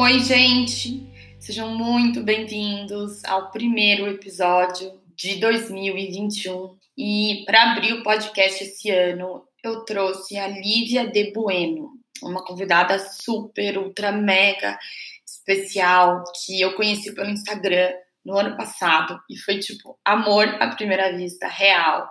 Oi, gente! Sejam muito bem-vindos ao primeiro episódio de 2021. E para abrir o podcast esse ano, eu trouxe a Lívia de Bueno, uma convidada super, ultra, mega especial que eu conheci pelo Instagram no ano passado e foi tipo amor à primeira vista, real.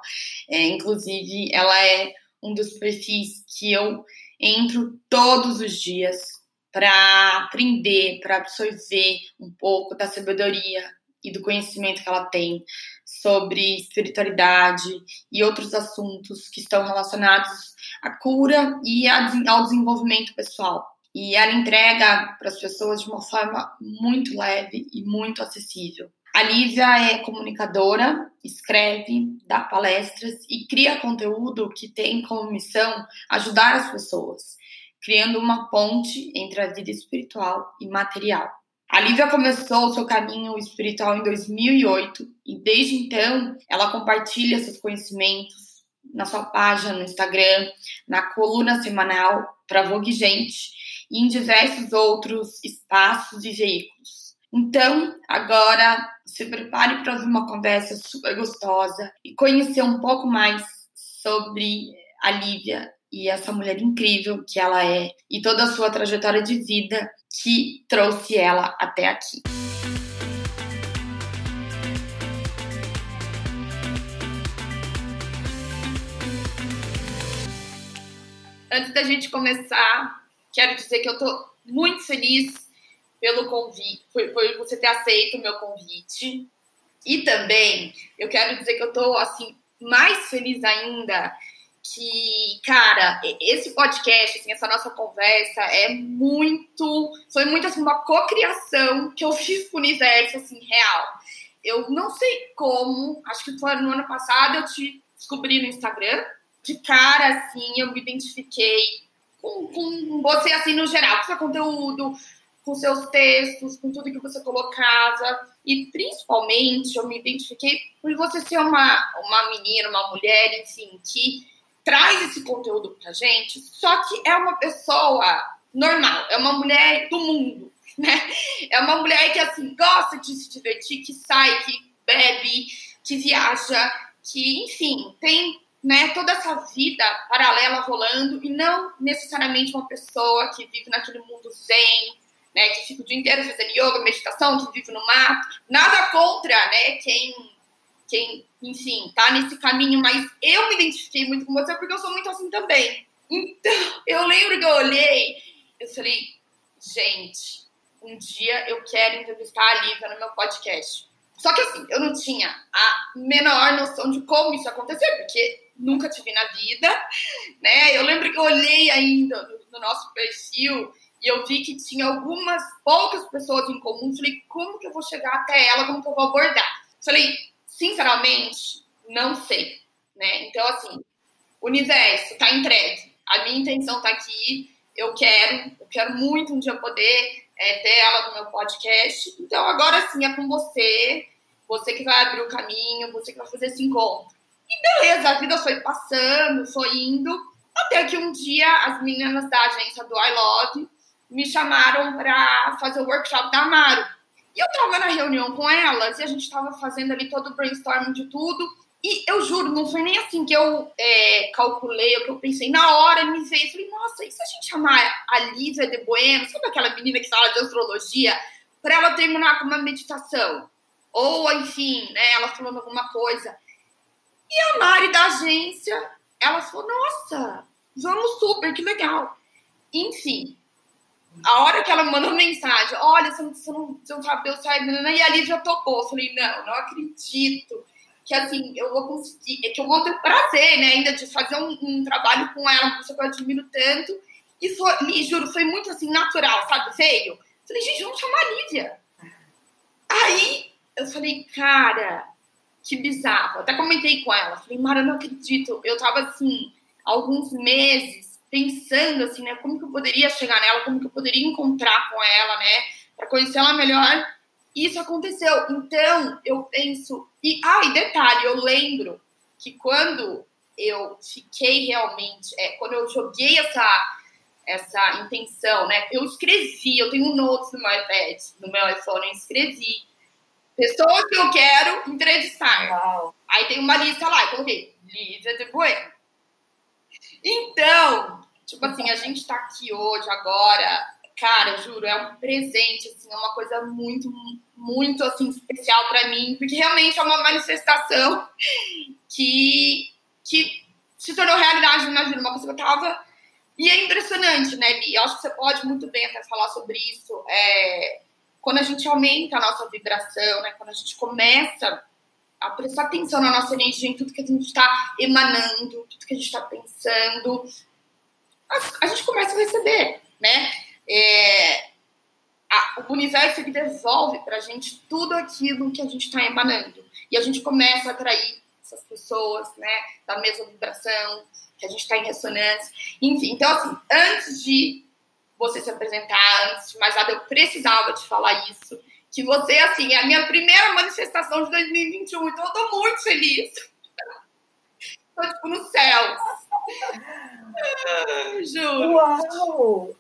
É, inclusive, ela é um dos perfis que eu entro todos os dias para aprender, para absorver um pouco da sabedoria e do conhecimento que ela tem sobre espiritualidade e outros assuntos que estão relacionados à cura e ao desenvolvimento pessoal. E ela entrega para as pessoas de uma forma muito leve e muito acessível. A Lívia é comunicadora, escreve, dá palestras e cria conteúdo que tem como missão ajudar as pessoas, criando uma ponte entre a vida espiritual e material. A Lívia começou o seu caminho espiritual em 2008 e desde então ela compartilha seus conhecimentos na sua página no Instagram, na coluna semanal para Vogue Gente e em diversos outros espaços e veículos. Então, agora se prepare para ouvir uma conversa super gostosa e conhecer um pouco mais sobre a Lívia e essa mulher incrível que ela é e toda a sua trajetória de vida que trouxe ela até aqui. Antes da gente começar, quero dizer que eu tô muito feliz pelo convite, por, por você ter aceito o meu convite. E também eu quero dizer que eu tô assim mais feliz ainda que, cara, esse podcast, assim, essa nossa conversa é muito. Foi muito assim, uma cocriação que eu fiz com o universo, assim, real. Eu não sei como, acho que foi no ano passado, eu te descobri no Instagram. De cara, assim, eu me identifiquei com, com você, assim, no geral, com seu conteúdo, com seus textos, com tudo que você colocava. E principalmente eu me identifiquei por você ser uma, uma menina, uma mulher, enfim, que traz esse conteúdo pra gente, só que é uma pessoa normal, é uma mulher do mundo, né? É uma mulher que, assim, gosta de se divertir, que sai, que bebe, que viaja, que, enfim, tem né, toda essa vida paralela rolando e não necessariamente uma pessoa que vive naquele mundo zen, né, que fica o dia inteiro fazendo yoga, meditação, que vive no mato. Nada contra, né, quem quem, enfim, tá nesse caminho, mas eu me identifiquei muito com você porque eu sou muito assim também. Então, eu lembro que eu olhei, eu falei, gente, um dia eu quero entrevistar a Lívia no meu podcast. Só que assim, eu não tinha a menor noção de como isso acontecer, porque nunca tive na vida, né? Eu lembro que eu olhei ainda no, no nosso perfil e eu vi que tinha algumas poucas pessoas em comum. Falei, como que eu vou chegar até ela? Como que eu vou abordar? Falei, sinceramente, não sei, né? Então, assim, universo, tá entregue. A minha intenção tá aqui. Eu quero, eu quero muito um dia poder é, ter ela no meu podcast. Então, agora sim é com você, você que vai abrir o caminho, você que vai fazer esse encontro. E beleza, a vida foi passando, foi indo, até que um dia as meninas da agência do I Love me chamaram para fazer o workshop da Amaro. E eu tava na reunião com elas e a gente tava fazendo ali todo o brainstorming de tudo. E eu juro, não foi nem assim que eu é, calculei, o que eu pensei. Na hora me veio, falei, nossa, e se a gente chamar a Lívia de Bueno, sabe aquela menina que fala de astrologia, para ela terminar com uma meditação? Ou, enfim, né, ela falando alguma coisa. E a Mari da agência, ela falou, nossa, vamos super, que legal. Enfim, a hora que ela me mandou mensagem, olha, você não, você não, seu cabelo sai, e a Lívia topou. Eu falei, não, não acredito que assim, eu vou conseguir, é que eu vou ter prazer, né, ainda de fazer um, um trabalho com ela, uma pessoa que eu admiro tanto. E foi, e juro, foi muito assim, natural, sabe? Veio. Falei, gente, vamos chamar a Lívia. Aí eu falei, cara, que bizarro. Até comentei com ela. Falei, Mara, não acredito. Eu tava assim, alguns meses pensando assim, né, como que eu poderia chegar nela, como que eu poderia encontrar com ela, né, para conhecer ela melhor isso aconteceu. Então, eu penso. E, ah, e detalhe, eu lembro que quando eu fiquei realmente. É, quando eu joguei essa, essa intenção, né? Eu escrevi, eu tenho notes no meu iPad, no meu iPhone, eu escrevi. Pessoas que eu quero entrevistar. Uau. Aí tem uma lista lá, eu coloquei Lívia de Bueno. Então, tipo assim, a gente tá aqui hoje, agora, cara, juro, é um presente, assim, é uma coisa muito, muito, assim, especial para mim, porque realmente é uma manifestação que, que se tornou realidade na minha vida, uma coisa que eu tava... E é impressionante, né, Li? Eu acho que você pode muito bem até falar sobre isso. É, quando a gente aumenta a nossa vibração, né, quando a gente começa a prestar atenção na nossa energia, em tudo que a gente está emanando, tudo que a gente está pensando, a, a gente começa a receber, né? é, a, o universo ele devolve para a gente tudo aquilo que a gente está emanando. E a gente começa a atrair essas pessoas, né, da mesma vibração, que a gente está em ressonância. Enfim, então, assim, antes de você se apresentar, antes de mais nada, eu precisava te falar isso. Que você, assim, é a minha primeira manifestação de 2021, então eu tô muito feliz. tô, tipo, no céu. Juro. Uau!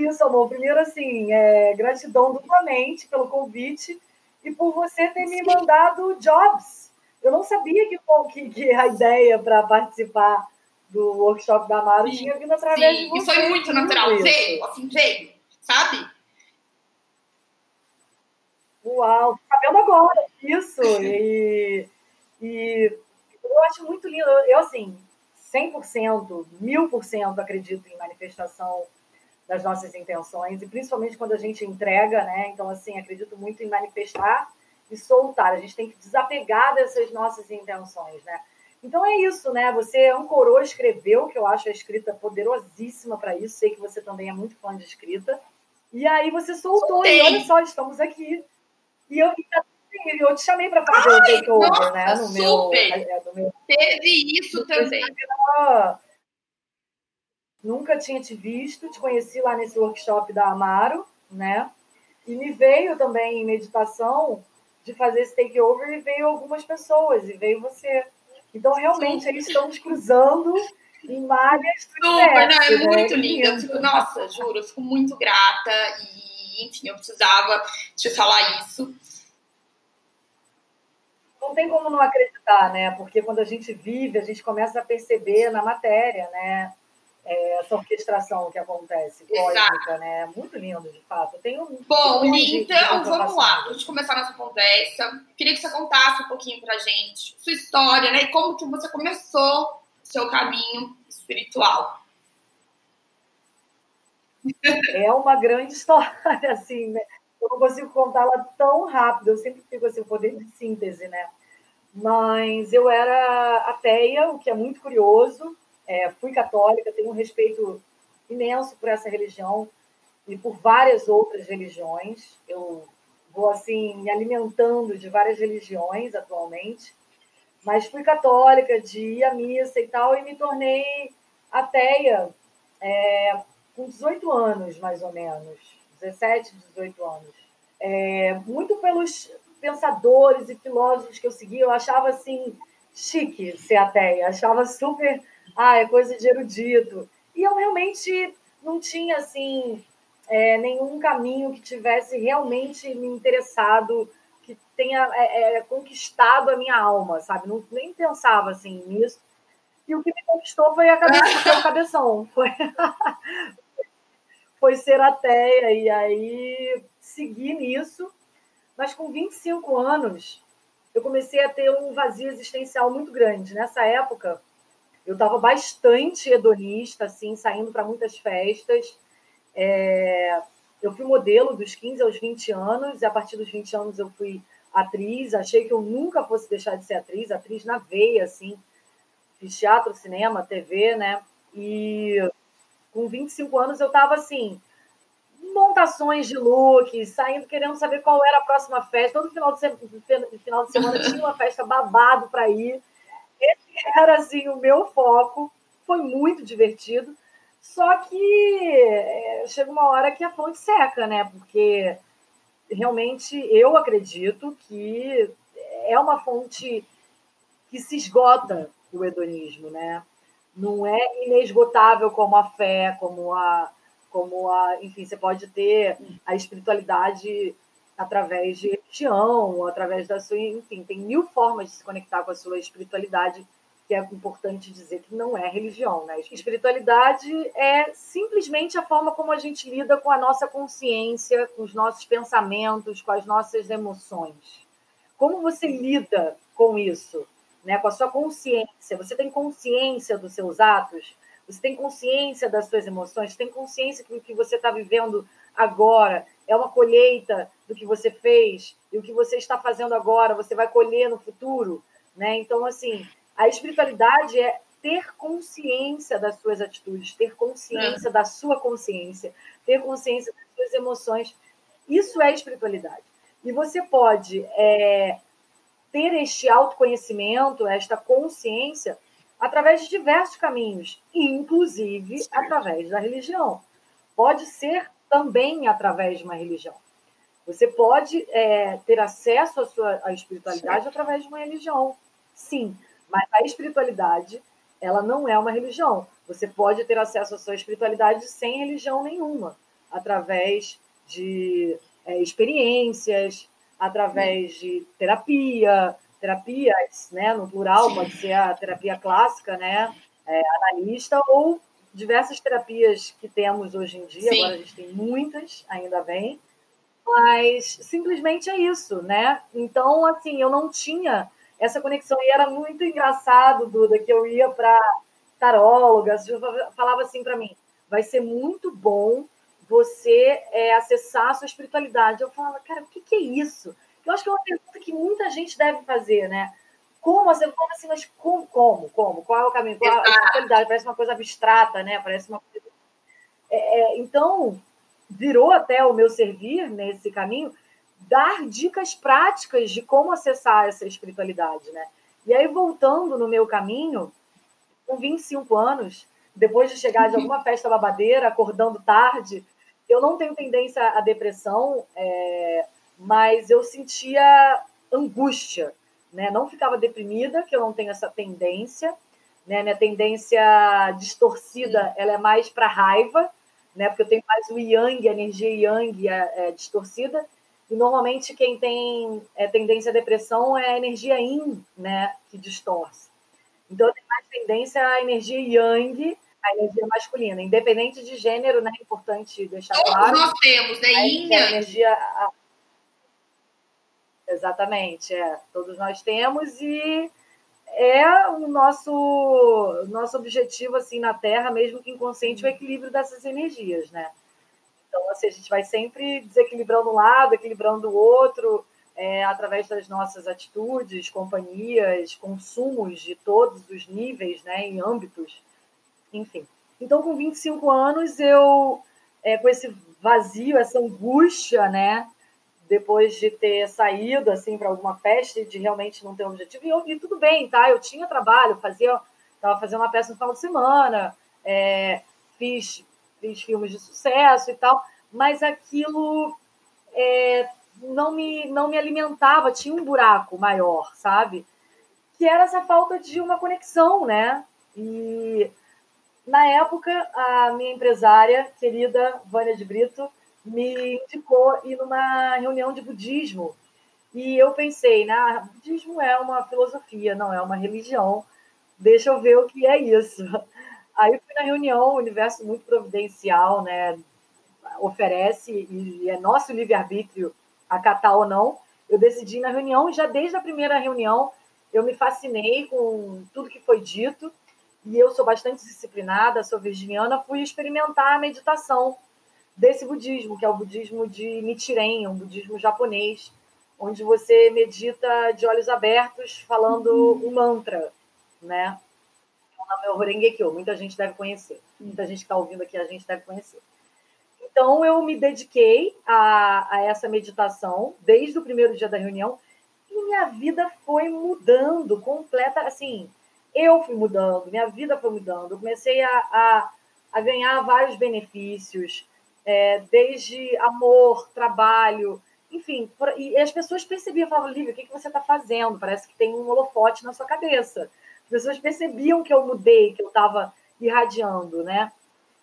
isso, amor. Primeiro, assim, é, gratidão duplamente pelo convite e por você ter me mandado jobs. Eu não sabia que, que, que a ideia para participar do workshop da Amaro tinha vindo através sim. de você. E foi muito natural. Isso. Veio, assim, veio, sabe? Uau, sabendo agora isso. E, e eu acho muito lindo. Eu, assim, 100%, 1000% acredito em manifestação das nossas intenções, e principalmente quando a gente entrega, né? Então, assim, acredito muito em manifestar e soltar. A gente tem que desapegar dessas nossas intenções, né? Então é isso, né? Você ancorou, escreveu, que eu acho a escrita poderosíssima para isso. Sei que você também é muito fã de escrita. E aí você soltou, Soltei. e olha só, estamos aqui. E eu, eu te chamei para fazer Ai, o takeover, nossa, né? No meu, é, no meu, Teve isso também. Nunca tinha te visto, te conheci lá nesse workshop da Amaro, né? E me veio também em meditação de fazer esse takeover e veio algumas pessoas, e veio você. Então, realmente, estão nos cruzando em malhas. Super, não, é né? muito linda. Eu fico, nossa, juro, eu fico muito grata e, enfim, eu precisava te falar isso. Não tem como não acreditar, né? Porque quando a gente vive, a gente começa a perceber na matéria, né? é, essa orquestração que acontece, cósmica, né? Muito lindo, de fato. Tenho Bom, Li, então vamos lá. Para a gente começar nossa conversa, queria que você contasse um pouquinho pra gente sua história, né? E como que você começou o seu caminho espiritual. É uma grande história, assim, né? Eu não consigo contá-la tão rápido, eu sempre fico assim, o poder de síntese, né? Mas eu era ateia, o que é muito curioso, é, fui católica, tenho um respeito imenso por essa religião e por várias outras religiões. Eu vou assim me alimentando de várias religiões atualmente, mas fui católica, de ir à missa e tal, e me tornei ateia é, com 18 anos, mais ou menos, 17, 18 anos. É, muito pelos pensadores e filósofos que eu segui, eu achava assim chique ser ateia, achava super, ah, é coisa de erudito. E eu realmente não tinha assim é, nenhum caminho que tivesse realmente me interessado, que tenha é, é, conquistado a minha alma, sabe? Não, nem pensava assim nisso. E o que me conquistou foi a cabeça, foi o cabeção, foi, foi ser ateia. E aí segui nisso. Mas com 25 anos, eu comecei a ter um vazio existencial muito grande. Nessa época, eu estava bastante hedonista, assim, saindo para muitas festas. É... Eu fui modelo dos 15 aos 20 anos, e a partir dos 20 anos eu fui atriz. Achei que eu nunca fosse deixar de ser atriz, atriz na veia, assim. Fiz teatro, cinema, TV, né? E com 25 anos eu estava assim, montações de look, saindo querendo saber qual era a próxima festa. Todo final de, se... final de semana tinha uma festa babado para ir. Esse era assim o meu foco. Foi muito divertido. Só que é, chega uma hora que a fonte seca, né? Porque realmente eu acredito que é uma fonte que se esgota o hedonismo, né? Não é inesgotável como a fé, como a, como a, enfim, você pode ter a espiritualidade através de religião, através da sua, enfim, tem mil formas de se conectar com a sua espiritualidade, que é importante dizer que não é religião, né? Espiritualidade é simplesmente a forma como a gente lida com a nossa consciência, com os nossos pensamentos, com as nossas emoções. Como você lida com isso, né? Com a sua consciência, você tem consciência dos seus atos? Você tem consciência das suas emoções, tem consciência que o que você está vivendo agora é uma colheita do que você fez e o que você está fazendo agora você vai colher no futuro, né? Então assim, a espiritualidade é ter consciência das suas atitudes, ter consciência é. da sua consciência, ter consciência das suas emoções. Isso é espiritualidade. E você pode é, ter este autoconhecimento, esta consciência através de diversos caminhos, inclusive através da religião. Pode ser também através de uma religião. Você pode é, ter acesso à sua à espiritualidade através de uma religião, sim, mas a espiritualidade ela não é uma religião. Você pode ter acesso à sua espiritualidade sem religião nenhuma, através de é, experiências, através de terapia, terapias, né, no plural, pode ser a terapia clássica, né, é, analista, ou diversas terapias que temos hoje em dia, Sim. agora a gente tem muitas, ainda bem, mas simplesmente é isso, né? Então, assim, eu não tinha essa conexão, e era muito engraçado, Duda, que eu ia para tarólogas, falava assim para mim, vai ser muito bom você é, acessar a sua espiritualidade. Eu falava, cara, o que, que é isso? Eu acho que é uma pergunta que muita gente deve fazer, né? Como assim, como assim mas como, como, como? Qual é o caminho? Qual a espiritualidade? Parece uma coisa abstrata, né? Parece uma coisa... É, é, então, virou até o meu servir nesse caminho dar dicas práticas de como acessar essa espiritualidade, né? E aí, voltando no meu caminho, com 25 anos, depois de chegar de alguma festa babadeira, acordando tarde, eu não tenho tendência à depressão, é, mas eu sentia angústia, né? Não ficava deprimida, que eu não tenho essa tendência, né? Minha tendência distorcida, ela é mais para raiva, né? Porque eu tenho mais o yang, a energia yang é, é distorcida. E normalmente quem tem é, tendência à depressão é a energia yin, né? Que distorce. Então eu tenho mais tendência à energia yang, a energia masculina, independente de gênero, né? É importante deixar Todos claro. nós temos, né? Yin, a energia Exatamente, é. Todos nós temos e é o nosso nosso objetivo assim na Terra, mesmo que inconsciente, o equilíbrio dessas energias, né? Então, assim, a gente vai sempre desequilibrando um lado, equilibrando o outro, é, através das nossas atitudes, companhias, consumos de todos os níveis, né, em âmbitos, enfim. Então, com 25 anos, eu, é, com esse vazio, essa angústia, né, depois de ter saído assim para alguma festa e de realmente não ter um objetivo. E, eu, e tudo bem, tá? Eu tinha trabalho, fazia, estava fazendo uma peça no final de semana, é, fiz fiz filmes de sucesso e tal, mas aquilo é, não, me, não me alimentava, tinha um buraco maior, sabe? Que era essa falta de uma conexão, né? E na época, a minha empresária, querida Vânia de Brito, me indicou ir numa reunião de budismo. E eu pensei, né, budismo é uma filosofia, não é uma religião. Deixa eu ver o que é isso. Aí fui na reunião, o universo muito providencial, né? Oferece, e é nosso livre-arbítrio acatar ou não. Eu decidi na reunião, já desde a primeira reunião, eu me fascinei com tudo que foi dito, e eu sou bastante disciplinada, sou virginiana, fui experimentar a meditação desse budismo, que é o budismo de Nichiren, um budismo japonês, onde você medita de olhos abertos, falando um mantra, né? O nome é o Horengekyo, muita gente deve conhecer. Muita gente que está ouvindo aqui, a gente deve conhecer. Então, eu me dediquei a, a essa meditação desde o primeiro dia da reunião e minha vida foi mudando completa, assim, eu fui mudando, minha vida foi mudando. Eu comecei a, a, a ganhar vários benefícios, é, desde amor, trabalho, enfim. Por, e as pessoas percebiam, falavam, Lívia, o que, que você está fazendo? Parece que tem um holofote na sua cabeça. As pessoas percebiam que eu mudei, que eu estava irradiando, né?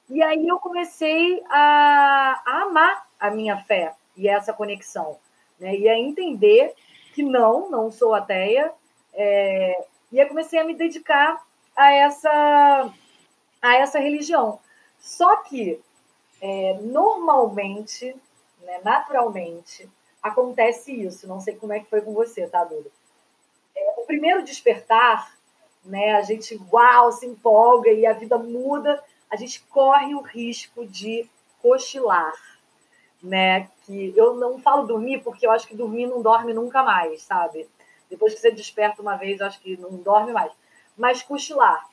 E aí eu comecei a, a, amar a minha fé e essa conexão, né? E a entender que não, não sou ateia, é, e eu comecei a me dedicar a essa, a essa religião. Só que, é, normalmente, né, naturalmente, acontece isso. Não sei como é que foi com você, tá, Duda? É, o primeiro despertar, né, a gente, uau, se empolga e a vida muda, a gente corre o risco de cochilar, né? Que eu não falo dormir porque eu acho que dormir não dorme nunca mais, sabe? Depois que você desperta uma vez, acho que não dorme mais. Mas cochilar.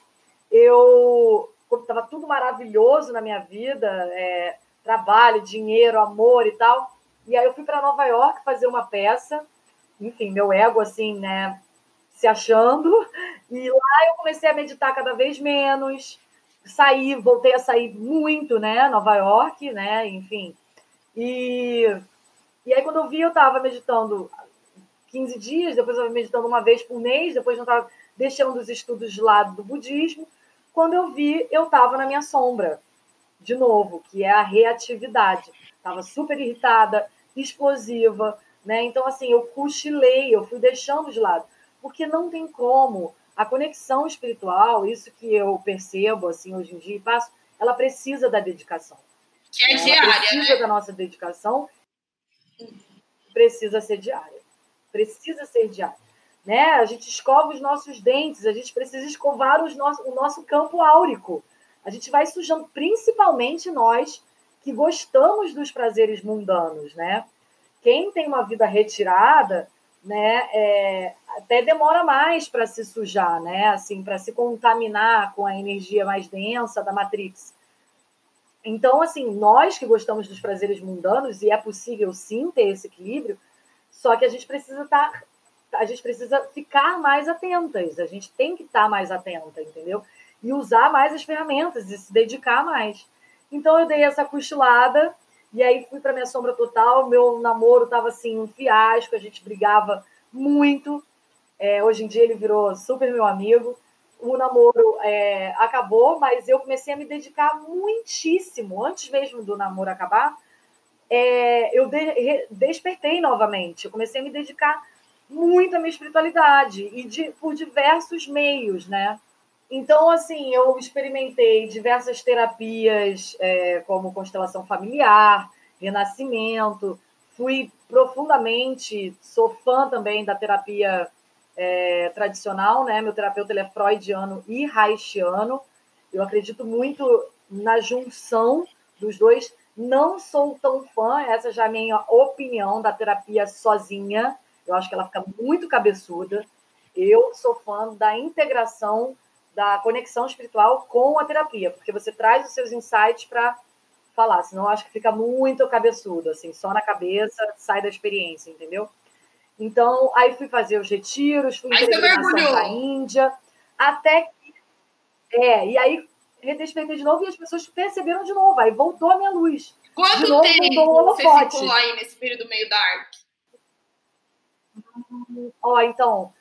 Eu estava tudo maravilhoso na minha vida, é, trabalho, dinheiro, amor e tal. E aí eu fui para Nova York fazer uma peça. Enfim, meu ego assim, né, se achando. E lá eu comecei a meditar cada vez menos. Saí, voltei a sair muito, né, Nova York, né, enfim. E e aí quando eu vi eu estava meditando 15 dias, depois eu estava meditando uma vez por mês, depois eu estava deixando os estudos de lado do budismo. Quando eu vi, eu estava na minha sombra, de novo, que é a reatividade. Estava super irritada, explosiva, né? Então, assim, eu cochilei, eu fui deixando de lado, porque não tem como. A conexão espiritual, isso que eu percebo, assim, hoje em dia e passo, ela precisa da dedicação. Que é diária, ela precisa né? da nossa dedicação, precisa ser diária precisa ser diário. Né? A gente escova os nossos dentes, a gente precisa escovar os nosso, o nosso campo áurico. A gente vai sujando, principalmente nós que gostamos dos prazeres mundanos, né? Quem tem uma vida retirada, né, é, até demora mais para se sujar, né? Assim, para se contaminar com a energia mais densa da Matrix. Então, assim, nós que gostamos dos prazeres mundanos, e é possível sim ter esse equilíbrio, só que a gente precisa estar, tá, a gente precisa ficar mais atentas, a gente tem que estar mais atenta, entendeu? E usar mais as ferramentas e se dedicar mais. Então eu dei essa cochilada e aí fui para minha sombra total. Meu namoro estava assim um fiasco, a gente brigava muito. É, hoje em dia ele virou super meu amigo. O namoro é, acabou, mas eu comecei a me dedicar muitíssimo antes mesmo do namoro acabar é, eu de, despertei novamente. Eu comecei a me dedicar muito à minha espiritualidade e de, por diversos meios, né? Então, assim, eu experimentei diversas terapias, é, como constelação familiar, renascimento. Fui profundamente, sou fã também da terapia é, tradicional, né? Meu terapeuta ele é freudiano e haitiano. Eu acredito muito na junção dos dois não sou tão fã, essa já é a minha opinião da terapia sozinha. Eu acho que ela fica muito cabeçuda. Eu sou fã da integração da conexão espiritual com a terapia, porque você traz os seus insights para falar, senão eu acho que fica muito cabeçudo, assim, só na cabeça, sai da experiência, entendeu? Então, aí fui fazer os retiros, fui em peregrinação para a Índia, até que... É, e aí redespertei de novo e as pessoas perceberam de novo. Aí voltou a minha luz. Quanto de novo, tempo você ficou aí nesse período meio dark? Ó, então,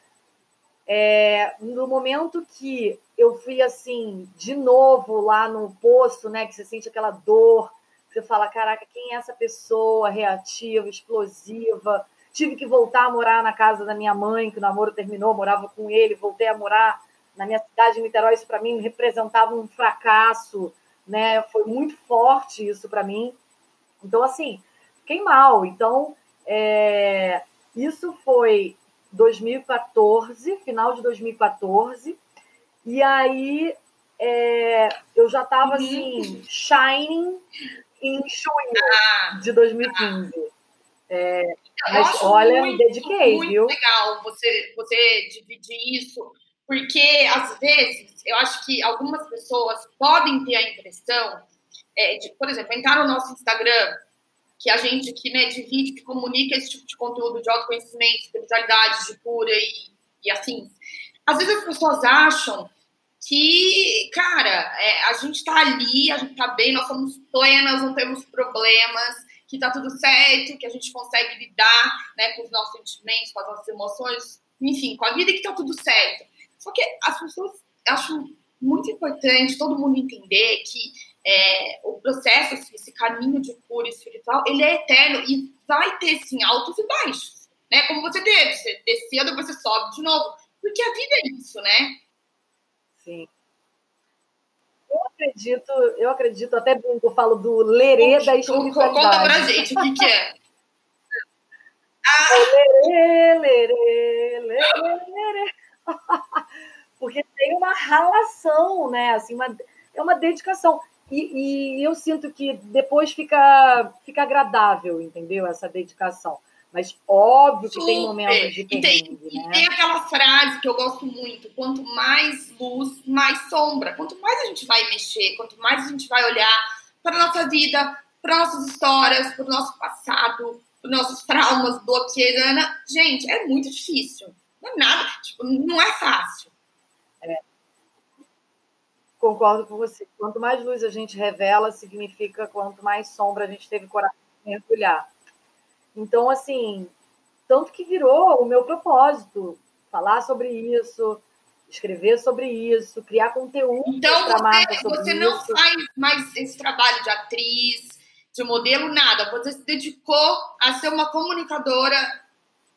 é, no momento que eu fui assim, de novo lá no poço, né? Que você sente aquela dor, você fala, caraca, quem é essa pessoa reativa, explosiva? Tive que voltar a morar na casa da minha mãe, que o namoro terminou, morava com ele, voltei a morar na minha cidade, em Niterói, isso para mim representava um fracasso, né? Foi muito forte isso para mim. Então, assim, fiquei mal. Então, é, isso foi 2014, final de 2014. E aí é, eu já estava uhum. assim, shining em junho ah, de 2015. É, mas olha, muito, me dediquei, muito viu? legal você, você dividir isso, porque às vezes eu acho que algumas pessoas podem ter a impressão é, de, por exemplo, entrar no nosso Instagram que a gente que né, divide, que comunica esse tipo de conteúdo de autoconhecimento, espiritualidade, de cura e, e assim. Às vezes as pessoas acham que, cara, é, a gente tá ali, a gente tá bem, nós somos plenas, não temos problemas, que tá tudo certo, que a gente consegue lidar né, com os nossos sentimentos, com as nossas emoções, enfim, com a vida que tá tudo certo. Só que as pessoas acham muito importante todo mundo entender que é, o processo, assim, esse caminho de cura espiritual, ele é eterno e vai ter, sim, altos e baixos, né? Como você teve, você desceu, depois você sobe de novo, porque a vida é isso, né? Sim. Eu acredito, eu acredito, até brinco, eu falo do lerê da espiritualidade. Conta pra gente, o que, que é? Ah. Lerê, lerê, lerê, lerê. Porque tem uma relação, né? Assim, uma, é uma dedicação. E, e, eu sinto que depois fica, fica agradável, entendeu? Essa dedicação. Mas óbvio que Super. tem momentos de perrengue, e tem, né? E tem aquela frase que eu gosto muito: quanto mais luz, mais sombra. Quanto mais a gente vai mexer, quanto mais a gente vai olhar para a nossa vida, para nossas histórias, para o nosso passado, para nossos traumas, bloqueios. Gente, é muito difícil. Não é nada, tipo, não é fácil. É concordo com você. Quanto mais luz a gente revela, significa quanto mais sombra a gente teve coragem de mergulhar. Então, assim, tanto que virou o meu propósito falar sobre isso, escrever sobre isso, criar conteúdo então, sobre você não isso. faz mais esse trabalho de atriz, de modelo, nada. Você se dedicou a ser uma comunicadora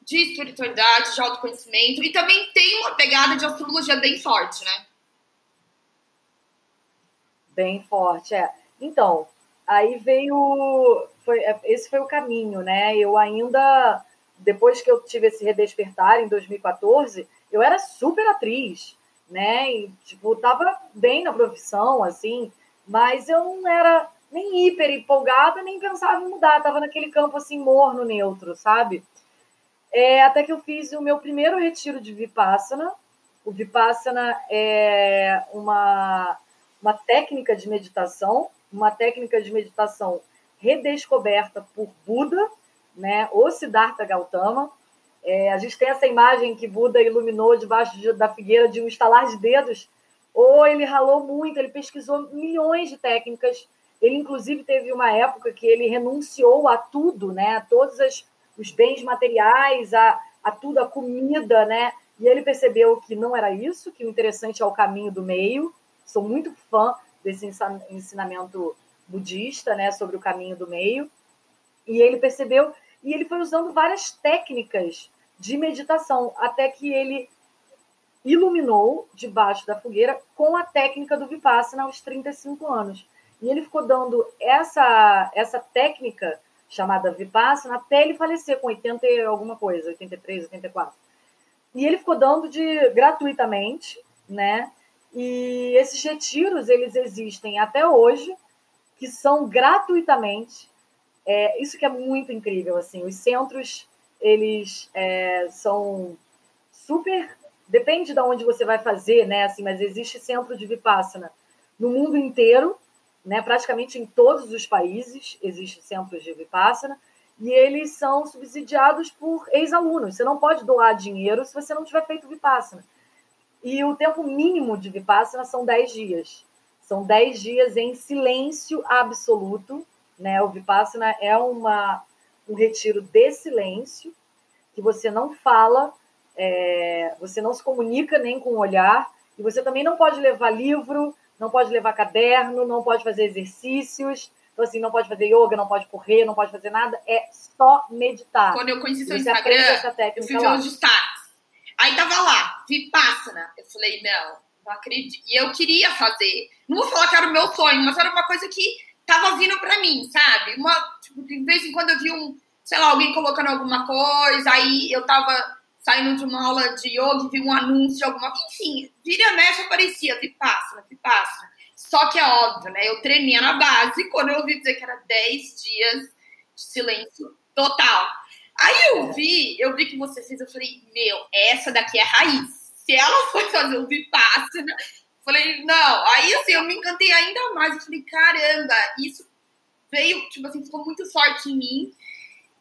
de espiritualidade, de autoconhecimento e também tem uma pegada de astrologia bem forte, né? Bem forte, é. Então, aí veio. Foi, é, esse foi o caminho, né? Eu ainda, depois que eu tive esse redespertar em 2014, eu era super atriz, né? E, tipo, tava bem na profissão, assim, mas eu não era nem hiper empolgada, nem pensava em mudar, tava naquele campo assim, morno, neutro, sabe? É, até que eu fiz o meu primeiro retiro de Vipassana. O Vipassana é uma uma técnica de meditação, uma técnica de meditação redescoberta por Buda, né, o Siddhartha Gautama. É, a gente tem essa imagem que Buda iluminou debaixo de, da figueira de um estalar de dedos, ou ele ralou muito, ele pesquisou milhões de técnicas. Ele, inclusive, teve uma época que ele renunciou a tudo, né, a todos as, os bens materiais, a, a tudo, a comida, né, e ele percebeu que não era isso, que o interessante é o caminho do meio, sou muito fã desse ensinamento budista, né, sobre o caminho do meio. E ele percebeu e ele foi usando várias técnicas de meditação até que ele iluminou debaixo da fogueira com a técnica do Vipassana aos 35 anos. E ele ficou dando essa essa técnica chamada Vipassana até ele falecer com 80 e alguma coisa, 83, 84. E ele ficou dando de gratuitamente, né? E esses retiros, eles existem até hoje, que são gratuitamente. É, isso que é muito incrível, assim. Os centros, eles é, são super... Depende de onde você vai fazer, né? Assim, mas existe centro de Vipassana no mundo inteiro, né? Praticamente em todos os países existe centros de Vipassana e eles são subsidiados por ex-alunos. Você não pode doar dinheiro se você não tiver feito Vipassana. E o tempo mínimo de Vipassana são 10 dias. São 10 dias em silêncio absoluto, né? O Vipassana é uma, um retiro de silêncio, que você não fala, é, você não se comunica nem com o olhar, e você também não pode levar livro, não pode levar caderno, não pode fazer exercícios, então, assim, não pode fazer yoga, não pode correr, não pode fazer nada, é só meditar. Quando eu conheci seu Instagram, eu fui ver os destaques. Aí tava lá, Vipassana. Eu falei, não, não acredito. E eu queria fazer. Não vou falar que era o meu sonho, mas era uma coisa que tava vindo pra mim, sabe? Uma, tipo, de vez em quando eu vi um, sei lá, alguém colocando alguma coisa, aí eu tava saindo de uma aula de yoga e vi um anúncio de alguma Enfim, vira mexe aparecia, Vipassana, Vipassana. Só que é óbvio, né? Eu tremia na base quando eu ouvi dizer que era 10 dias de silêncio total. Aí eu vi, eu vi que você fez, eu falei, meu, essa daqui é raiz. Se ela for fazer o Vipassana, falei, não. Aí assim, eu me encantei ainda mais. Eu falei, caramba, isso veio, tipo assim, ficou muito forte em mim.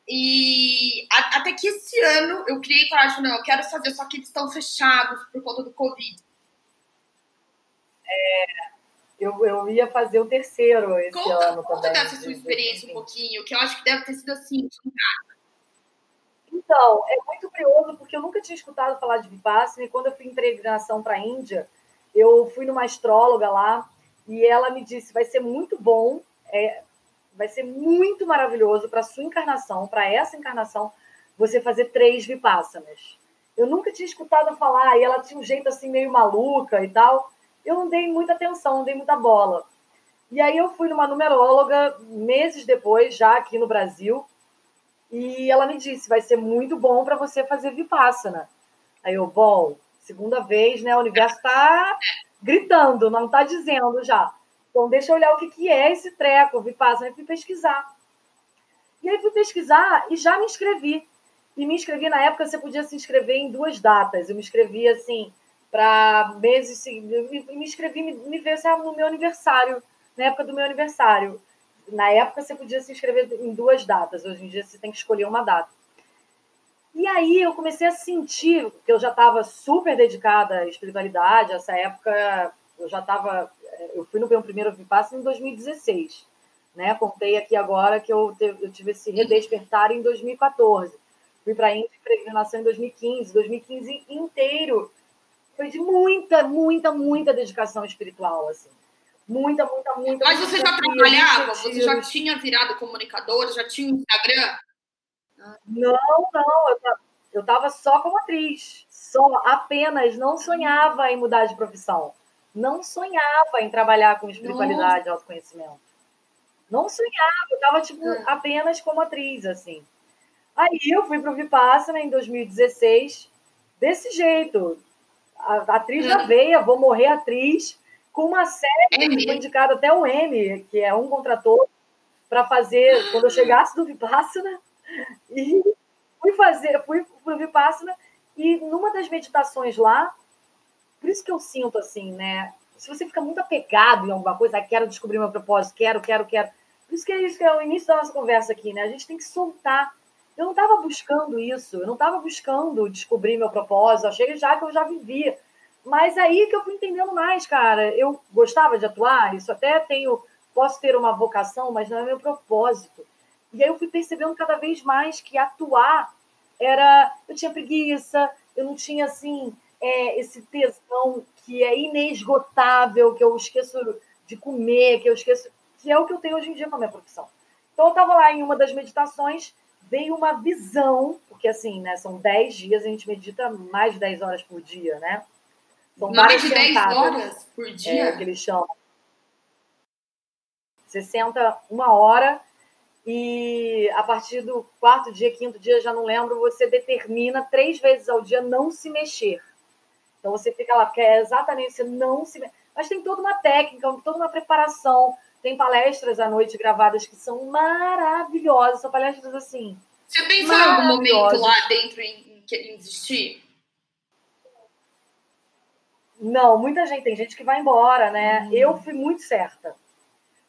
E até que esse ano eu criei coragem, não, eu quero fazer, só que eles estão fechados por conta do Covid. É, eu, eu ia fazer o terceiro esse conta, ano conta também. Conta dessa sua experiência um pouquinho, que eu acho que deve ter sido assim, Então, é muito curioso, porque eu nunca tinha escutado falar de Vipassana, e quando eu fui em peregrinação para a Índia, eu fui numa astróloga lá, e ela me disse, vai ser muito bom, é, vai ser muito maravilhoso para sua encarnação, para essa encarnação, você fazer três Vipassanas. Eu nunca tinha escutado falar, e ela tinha um jeito assim meio maluca e tal, eu não dei muita atenção, não dei muita bola. E aí eu fui numa numeróloga meses depois, já aqui no Brasil, e ela me disse: vai ser muito bom para você fazer Vipassana. Aí eu, bom, segunda vez, né? O universo está gritando, não está dizendo já. Então deixa eu olhar o que, que é esse treco, Vipassana, e fui pesquisar. E aí fui pesquisar e já me inscrevi. E me inscrevi na época, você podia se inscrever em duas datas. Eu me inscrevi assim para meses seguintes. Me, me inscrevi, me, me veio assim, no meu aniversário, na época do meu aniversário. Na época você podia se inscrever em duas datas, hoje em dia você tem que escolher uma data. E aí eu comecei a sentir que eu já estava super dedicada à espiritualidade, essa época eu já estava. Eu fui no meu primeiro Vipassana em 2016. Né? Contei aqui agora que eu, eu tive esse redespertar em 2014. Fui para a Índia peregrinação em 2015. 2015 inteiro foi de muita, muita, muita dedicação espiritual, assim. Muita, muita, muita. Mas você já trabalhava? Você já tinha virado comunicador? Já tinha um Instagram? Não, não. Eu estava só como atriz. Só, apenas. Não sonhava em mudar de profissão. Não sonhava em trabalhar com espiritualidade e autoconhecimento. Não sonhava. Eu estava, tipo, hum. apenas como atriz, assim. Aí eu fui para o Vipassana em 2016, desse jeito, a, atriz hum. da veia, vou morrer atriz, com uma série que foi indicada até o M, que é um contrator, para fazer quando eu chegasse do Vipassana. E fui fazer, fui pro Vipassana, e numa das meditações lá, por isso que eu sinto assim, né? Se você fica muito apegado em alguma coisa, ah, quero descobrir meu propósito, quero, quero, quero. Por isso que é isso que é o início da nossa conversa aqui, né? A gente tem que soltar eu não estava buscando isso, eu não estava buscando descobrir meu propósito, achei já que eu já vivia. Mas aí que eu fui entendendo mais, cara. Eu gostava de atuar, isso até tenho, posso ter uma vocação, mas não é meu propósito. E aí eu fui percebendo cada vez mais que atuar era. Eu tinha preguiça, eu não tinha, assim, é, esse tesão que é inesgotável, que eu esqueço de comer, que eu esqueço. que é o que eu tenho hoje em dia com a minha profissão. Então eu estava lá em uma das meditações veio uma visão, porque assim, né, são 10 dias, a gente medita mais de 10 horas por dia, né? São mais de 10 horas por dia? É, que eles chamam. Você senta uma hora e a partir do quarto dia, quinto dia, já não lembro, você determina três vezes ao dia não se mexer. Então você fica lá, porque é exatamente você não se Mas tem toda uma técnica, toda uma preparação tem palestras à noite gravadas que são maravilhosas. São palestras assim. Você pensou em algum momento lá dentro em, em desistir? Não, muita gente. Tem gente que vai embora, né? Uhum. Eu fui muito certa.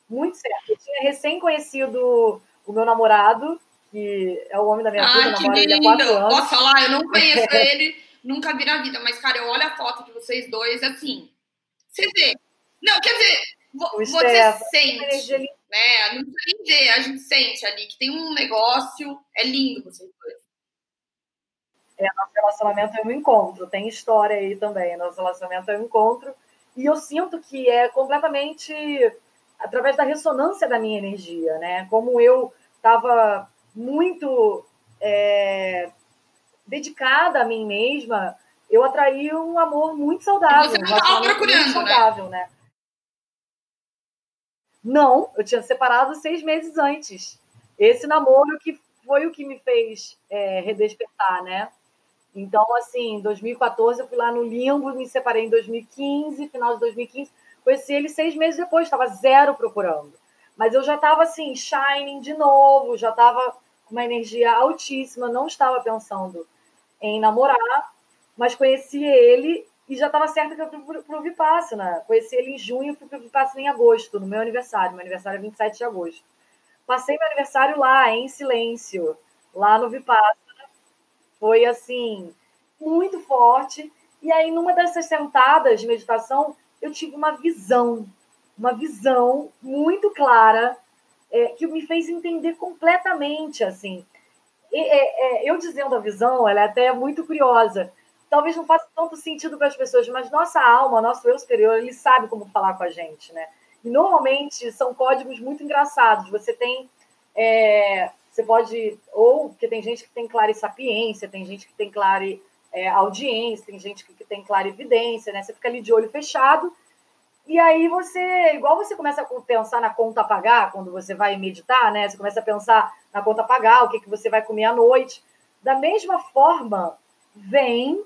Muito certa. Eu tinha recém conhecido o meu namorado, que é o homem da minha Ai, vida, namoro ele há quatro anos. Posso falar? Eu não conheço ele, nunca vi na vida, mas, cara, eu olho a foto de vocês dois assim. Você vê. Não, quer dizer, você sente, né? Não precisa a gente sente ali que tem um negócio, é lindo vocês dois. É, nosso relacionamento é um encontro, tem história aí também. Nosso relacionamento é um encontro. E eu sinto que é completamente através da ressonância da minha energia, né? Como eu estava muito é, dedicada a mim mesma, eu atraí um amor muito saudável. E você não estava procurando, né? saudável, né? Não, eu tinha separado seis meses antes. Esse namoro que foi o que me fez é, redespertar, né? Então, assim, em 2014 eu fui lá no limbo, me separei em 2015, final de 2015. Conheci ele seis meses depois, estava zero procurando. Mas eu já estava, assim, shining de novo, já estava com uma energia altíssima, não estava pensando em namorar, mas conheci ele e já estava certa que eu fui para o Vipassana. Conheci ele em junho, fui para o Vipassana em agosto, no meu aniversário. Meu aniversário é 27 de agosto. Passei meu aniversário lá, em silêncio, lá no Vipassana foi assim, muito forte. E aí, numa dessas sentadas de meditação, eu tive uma visão, uma visão muito clara, é, que me fez entender completamente, assim. E, é, é, eu dizendo a visão, ela é até muito curiosa. Talvez não faça tanto sentido para as pessoas, mas nossa alma, nosso eu superior, ele sabe como falar com a gente, né? E normalmente são códigos muito engraçados. Você tem é, você pode, ou porque tem gente que tem clara sapiência, tem gente que tem clara é, audiência, tem gente que tem clara evidência, né? Você fica ali de olho fechado, e aí você, igual você começa a pensar na conta a pagar, quando você vai meditar, né? Você começa a pensar na conta a pagar, o que, que você vai comer à noite. Da mesma forma, vem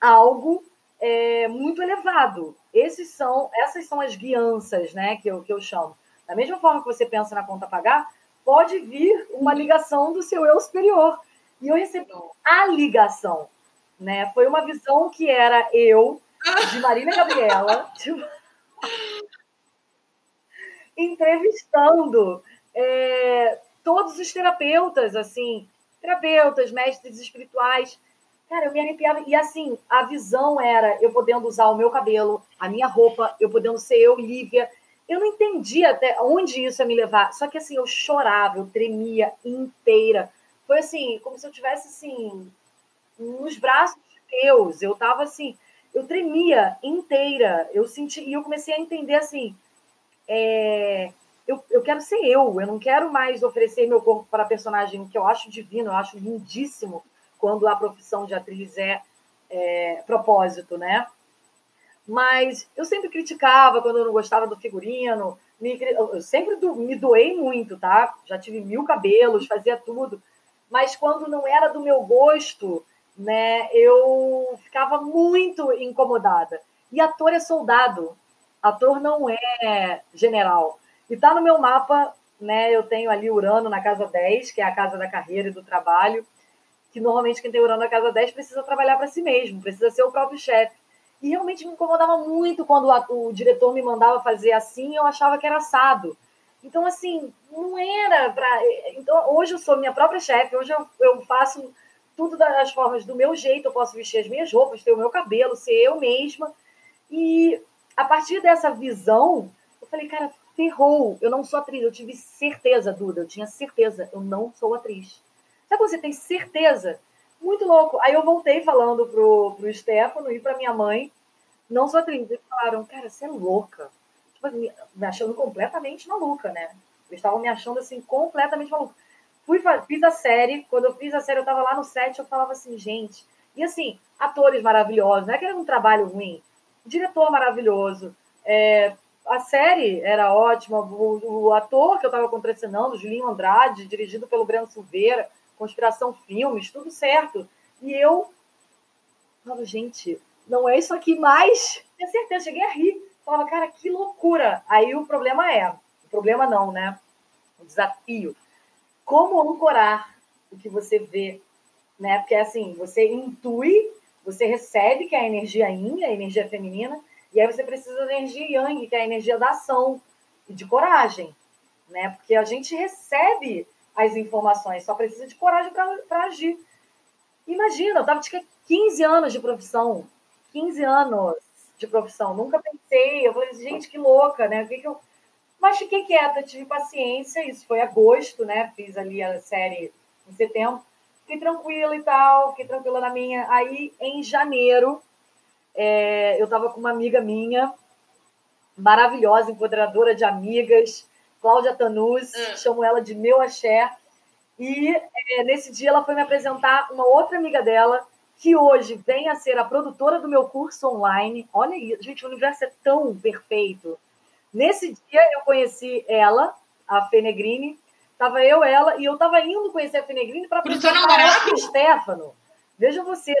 algo é, muito elevado. Esses são, essas são as guianças, né? Que eu, que eu chamo. Da mesma forma que você pensa na conta a pagar, pode vir uma ligação do seu eu superior. E eu recebi a ligação, né? Foi uma visão que era eu, de Marília Gabriela, tipo, entrevistando é, todos os terapeutas, assim, terapeutas, mestres espirituais. Cara, eu me arrepiava. E assim, a visão era eu podendo usar o meu cabelo, a minha roupa, eu podendo ser eu, Lívia, eu não entendi até onde isso ia me levar. Só que assim, eu chorava, eu tremia inteira. Foi assim, como se eu tivesse assim nos braços de Deus. Eu tava assim, eu tremia inteira. Eu senti e eu comecei a entender assim, é, eu, eu quero ser eu. Eu não quero mais oferecer meu corpo para personagem que eu acho divino, eu acho lindíssimo quando a profissão de atriz é, é propósito, né? Mas eu sempre criticava quando eu não gostava do figurino. Me, eu sempre do, me doei muito, tá? Já tive mil cabelos, fazia tudo. Mas quando não era do meu gosto, né, eu ficava muito incomodada. E ator é soldado. Ator não é general. E tá no meu mapa, né? Eu tenho ali Urano na casa 10, que é a casa da carreira e do trabalho, que normalmente quem tem Urano na casa 10 precisa trabalhar para si mesmo, precisa ser o próprio chefe. E realmente me incomodava muito quando o, o diretor me mandava fazer assim, eu achava que era assado. Então, assim, não era para. Então, hoje eu sou minha própria chefe, hoje eu, eu faço tudo das formas do meu jeito, eu posso vestir as minhas roupas, ter o meu cabelo, ser eu mesma. E a partir dessa visão, eu falei, cara, ferrou, eu não sou atriz. Eu tive certeza, Duda, eu tinha certeza, eu não sou atriz. Sabe quando você tem certeza? Muito louco. Aí eu voltei falando pro, pro Stefano e pra minha mãe, não atriz. Eles falaram, cara, você é louca. Tipo, assim, me achando completamente maluca, né? Eles estavam me achando assim, completamente maluca. Fui, fiz a série, quando eu fiz a série, eu tava lá no set, eu falava assim, gente. E assim, atores maravilhosos, não é que era um trabalho ruim. Diretor maravilhoso. É, a série era ótima. O, o ator que eu estava contracenando, Julinho Andrade, dirigido pelo Breno Silveira, Conspiração Filmes, tudo certo. E eu falo, gente, não é isso aqui mais. Tenho certeza, cheguei a rir. Falava, cara, que loucura. Aí o problema é, o problema não, né? O desafio. Como ancorar o que você vê, né? Porque assim, você intui, você recebe que é a energia yin, a energia feminina, e aí você precisa da energia yang, que é a energia da ação e de coragem, né? Porque a gente recebe as informações, só precisa de coragem para agir. Imagina, eu tava, tinha 15 anos de profissão, 15 anos. de profissão. Nunca pensei. Eu falei, gente, que louca, né? O que, que eu. Mas fiquei quieta, tive paciência. Isso foi agosto, né? Fiz ali a série em setembro. Fiquei tranquila e tal, fiquei tranquila na minha. Aí, em janeiro, é, eu estava com uma amiga minha, maravilhosa, empoderadora de amigas, Cláudia Tanus, hum. chamo ela de meu axé. E é, nesse dia ela foi me apresentar uma outra amiga dela, que hoje vem a ser a produtora do meu curso online. Olha isso, gente, o universo é tão perfeito. Nesse dia eu conheci ela, a Fenegrini. Tava eu, ela, e eu tava indo conhecer a Fenegrini para apresentar o Stefano. Veja você.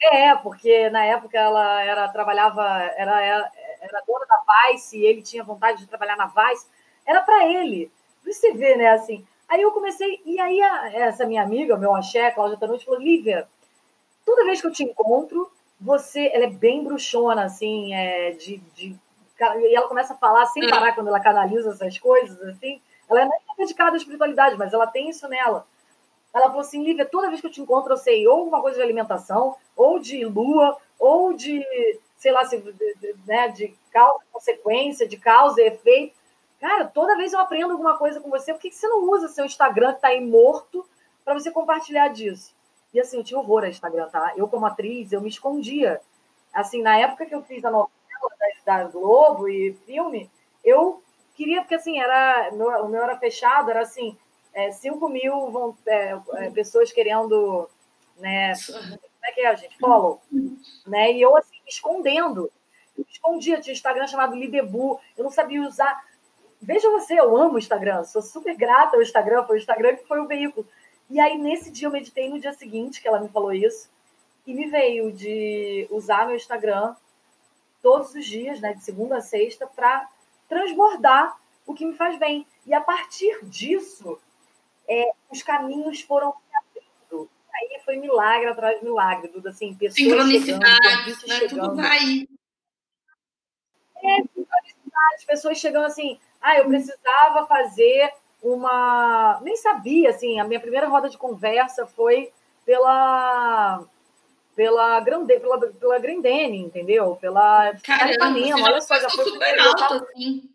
É, porque na época ela era trabalhava, era, era, era dona da Vice, e ele tinha vontade de trabalhar na Vice. Era para ele. Você vê, né, assim. Aí eu comecei, e aí a, essa minha amiga, meu axé, Cláudia Tanucci, falou: Lívia, toda vez que eu te encontro, você, ela é bem bruxona, assim, é, de, de, e ela começa a falar sem parar quando ela canaliza essas coisas, assim. Ela é muito dedicada à espiritualidade, mas ela tem isso nela. Ela falou assim, Lívia, toda vez que eu te encontro, eu sei ou alguma coisa de alimentação, ou de lua, ou de, sei lá, né, de causa, consequência, de causa e efeito. Cara, toda vez eu aprendo alguma coisa com você, por que você não usa seu Instagram que tá aí morto para você compartilhar disso? E assim, eu tinha horror a Instagram, tá? Eu, como atriz, eu me escondia. Assim, na época que eu fiz a novela da, Globo e filme, eu queria, porque assim, era, o meu era fechado, era assim, é, 5 mil vão, é, é, pessoas querendo, né? Como é que é, gente? Follow. Né? E eu, assim, escondendo. Eu escondia, tinha um Instagram chamado Lidebu, eu não sabia usar. Veja você, eu amo o Instagram, sou super grata ao Instagram, foi o Instagram que foi o veículo. E aí, nesse dia, eu meditei no dia seguinte que ela me falou isso, e me veio de usar meu Instagram todos os dias, né, de segunda a sexta, para transbordar o que me faz bem. E a partir disso, é, os caminhos foram se abrindo. Aí foi milagre atrás de milagre, tudo assim, pessoas Sincronicidade, chegando, né? Chegando. Tudo vai. É, sincronicidade, pessoas chegando assim, ah, eu precisava fazer uma. Nem sabia, assim, a minha primeira roda de conversa foi pela. Pela, Grande, pela, pela Grandene, entendeu? Pela Caramba, olha só, já foi super alto, assim.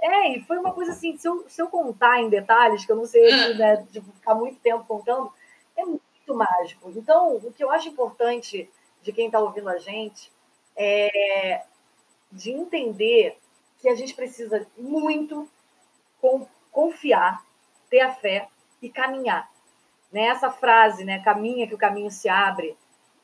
É, e foi uma coisa assim, se eu, se eu contar em detalhes, que eu não sei ah. né, de ficar muito tempo contando, é muito mágico. Então, o que eu acho importante de quem está ouvindo a gente é de entender que a gente precisa muito confiar, ter a fé e caminhar. Né? Essa frase, né? Caminha que o caminho se abre.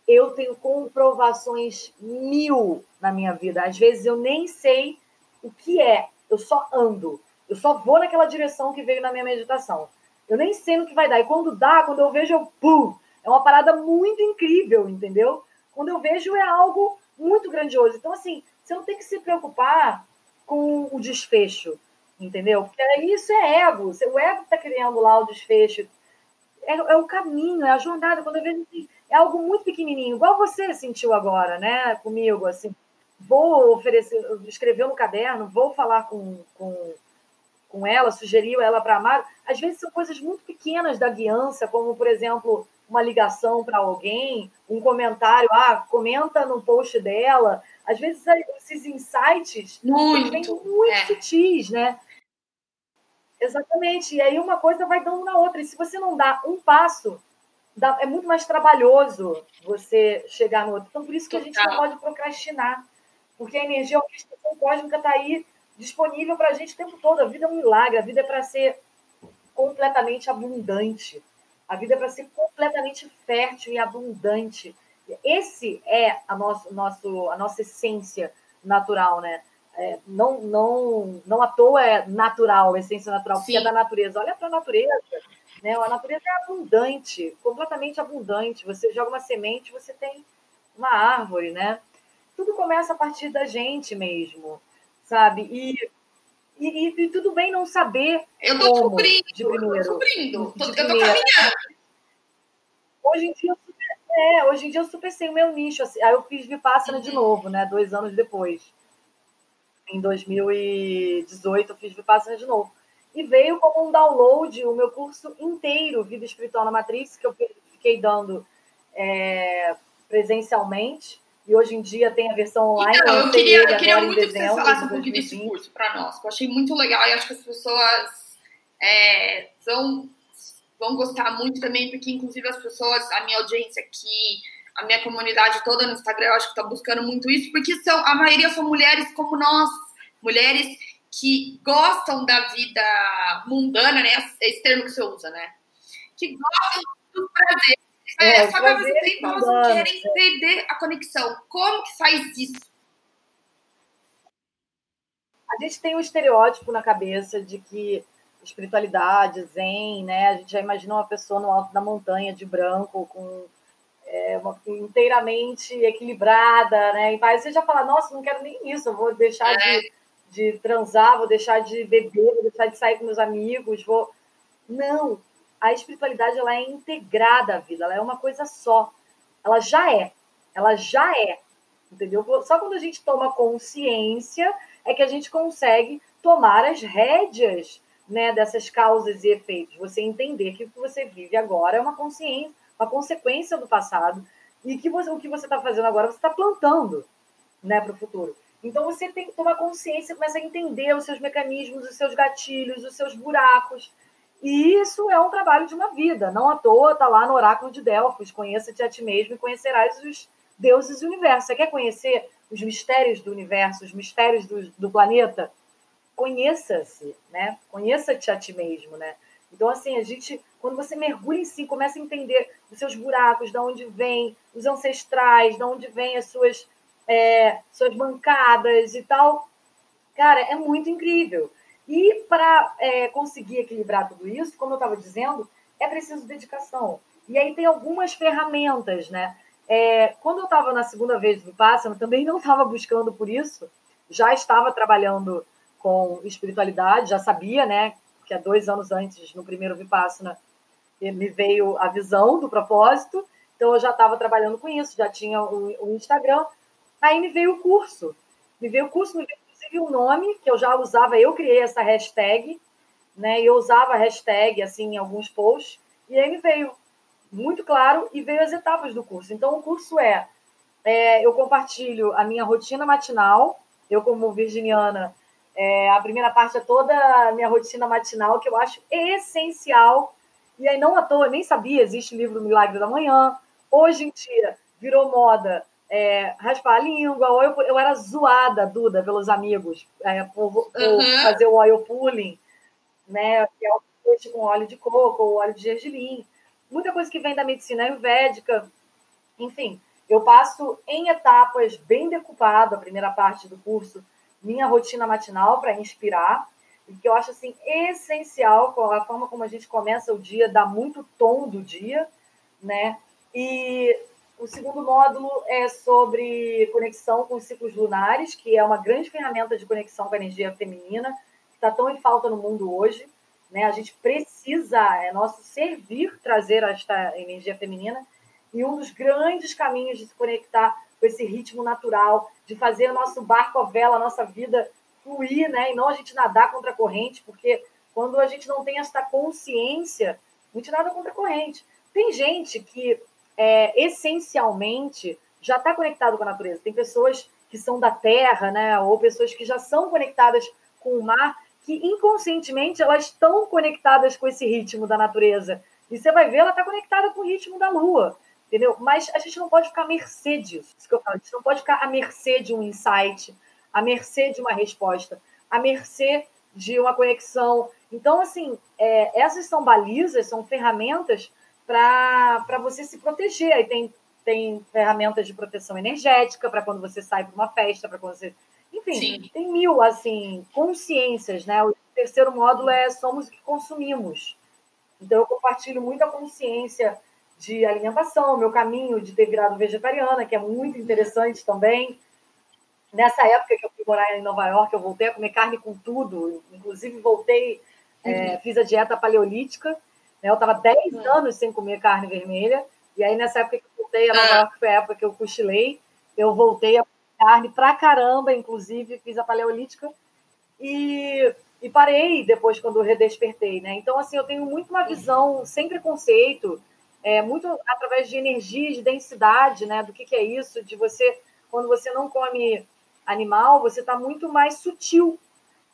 Eu tenho comprovações mil na minha vida. Às vezes eu nem sei o que é, eu só ando. Eu só vou naquela direção que veio na minha meditação. Eu nem sei no que vai dar. E quando dá, quando eu vejo, eu pum! É uma parada muito incrível, entendeu? Quando eu vejo, é algo muito grandioso. Então, assim, você não tem que se preocupar com o desfecho, entendeu? Porque isso é ego. O ego está criando lá o desfecho. É, é, o caminho, é a jornada. Quando eu vejo assim, é algo muito pequenininho, igual você sentiu agora, né? Comigo, assim. Vou oferecer, escreveu no caderno, vou falar com, com, com ela, sugeriu ela para amar. Às vezes são coisas muito pequenas da guiança, como, por exemplo, uma ligação para alguém, um comentário, ah, comenta no post dela, às vezes, esses insights muito, vêm muito é. sutis, né? Exatamente. E aí uma coisa vai dando na outra. E se você não dá um passo, dá, é muito mais trabalhoso você chegar no outro. Então, por isso que a gente não pode procrastinar. Porque a energia, a orquestração cósmica está aí disponível para a gente o tempo todo. A vida é um milagre, a vida é para ser completamente abundante. A vida é para ser completamente fértil e abundante. Esse é a, nosso, nosso, a nossa essência natural, né? É, não, não, não à toa é natural, essência natural, Sim. porque é da natureza. Olha para a natureza. Né? A natureza é abundante, completamente abundante. Você joga uma semente, você tem uma árvore, né? Tudo começa a partir da gente mesmo, sabe? E, e, e tudo bem não saber. Eu tô como, descobrindo, de primeiro, eu tô descobrindo, de eu tô caminhando. Hoje em dia, é, hoje em dia eu super sei o meu nicho. Assim, aí eu fiz Vipassana uhum. de novo, né? Dois anos depois. Em 2018 eu fiz Vipassana de novo. E veio como um download o meu curso inteiro, Vida Espiritual na Matriz, que eu fiquei dando é, presencialmente. E hoje em dia tem a versão online. Então, eu queria, eu queria muito que você falasse um pouquinho desse curso para nós, que eu achei muito legal e acho que as pessoas é, vão, vão gostar muito também, porque inclusive as pessoas, a minha audiência aqui, a minha comunidade toda no Instagram, eu acho que está buscando muito isso, porque são, a maioria são mulheres como nós, mulheres que gostam da vida mundana, né? Esse termo que você usa, né? Que gostam do prazer. É, é só que ao mesmo tempo elas não querem perder a conexão. Como que faz isso? A gente tem um estereótipo na cabeça de que espiritualidade, zen, né? A gente já imagina uma pessoa no alto da montanha de branco, com é, uma, inteiramente equilibrada, né? E aí você já fala, nossa, não quero nem isso, eu vou deixar é. de, de transar, vou deixar de beber, vou deixar de sair com meus amigos, vou. Não, a espiritualidade ela é integrada à vida, ela é uma coisa só. Ela já é, ela já é, entendeu? Só quando a gente toma consciência é que a gente consegue tomar as rédeas né, dessas causas e efeitos. Você entender que o que você vive agora é uma consciência, uma consequência do passado e que você, o que você está fazendo agora você está plantando, né, para o futuro. Então você tem que tomar consciência, começa a entender os seus mecanismos, os seus gatilhos, os seus buracos e isso é um trabalho de uma vida. Não à toa está lá no Oráculo de Delfos: conheça-te a ti mesmo e conhecerás os deuses do universo. Você quer conhecer os mistérios do universo, os mistérios do, do planeta? Conheça-se, né? Conheça-te a ti mesmo, né? Então, assim, a gente, quando você mergulha em si, começa a entender os seus buracos, de onde vêm os ancestrais, de onde vêm as suas, é, suas bancadas e tal. Cara, é muito incrível. E para é, conseguir equilibrar tudo isso, como eu estava dizendo, é preciso dedicação. E aí tem algumas ferramentas, né? É, quando eu estava na segunda vez do Vipassana, também não estava buscando por isso, já estava trabalhando com espiritualidade, já sabia, né? Que há dois anos antes, no primeiro Vipassana, me veio a visão do propósito, então eu já estava trabalhando com isso, já tinha o, o Instagram, aí me veio o curso, me veio o curso, me veio inclusive um nome que eu já usava, eu criei essa hashtag, né? Eu usava a hashtag assim em alguns posts, e aí me veio muito claro e veio as etapas do curso. Então, o curso é, é eu compartilho a minha rotina matinal, eu como virginiana, é, a primeira parte é toda a minha rotina matinal, que eu acho essencial. E aí, não à toa, nem sabia, existe o livro Milagre da Manhã. Hoje em dia, virou moda é, raspar a língua, ou eu, eu era zoada, Duda, pelos amigos, é, por, por uhum. fazer o oil pulling, né? Que é o peixe com óleo de coco ou óleo de gergelim. Muita coisa que vem da medicina ayurvédica. Enfim, eu passo em etapas bem decupado a primeira parte do curso, minha rotina matinal para inspirar, e que eu acho assim essencial, a forma como a gente começa o dia dá muito tom do dia, né? E o segundo módulo é sobre conexão com os ciclos lunares, que é uma grande ferramenta de conexão com a energia feminina, que está tão em falta no mundo hoje. Né? A gente precisa, é nosso servir trazer esta energia feminina. E um dos grandes caminhos de se conectar com esse ritmo natural, de fazer o nosso barco à vela, a nossa vida fluir, né? e não a gente nadar contra a corrente, porque quando a gente não tem essa consciência, a gente nada contra a corrente. Tem gente que é, essencialmente já está conectado com a natureza. Tem pessoas que são da terra, né? Ou pessoas que já são conectadas com o mar, que inconscientemente elas estão conectadas com esse ritmo da natureza. E você vai ver, ela está conectada com o ritmo da lua, entendeu? Mas a gente não pode ficar à mercê disso. Isso que eu falo, a gente não pode ficar à mercê de um insight, à mercê de uma resposta, à mercê de uma conexão. Então, assim, é, essas são balizas, são ferramentas para você se proteger. Aí tem, tem ferramentas de proteção energética para quando você sai para uma festa, para quando você. Enfim, Sim. tem mil assim, consciências, né? O terceiro módulo é somos o que consumimos. Então eu compartilho muito a consciência de alimentação, meu caminho de ter virado vegetariana, que é muito interessante também. Nessa época que eu fui morar em Nova York, eu voltei a comer carne com tudo, inclusive voltei, é, uhum. é, fiz a dieta paleolítica, né? Eu estava 10 hum. anos sem comer carne vermelha, e aí nessa época que eu voltei a Nova York, foi a época que eu cochilei, eu voltei a comer carne pra caramba, inclusive fiz a paleolítica, e, e parei depois quando redespertei, né? Então, assim, eu tenho muito uma visão sem preconceito é, muito através de energia, de densidade, né? Do que, que é isso, de você, quando você não come animal, você está muito mais sutil.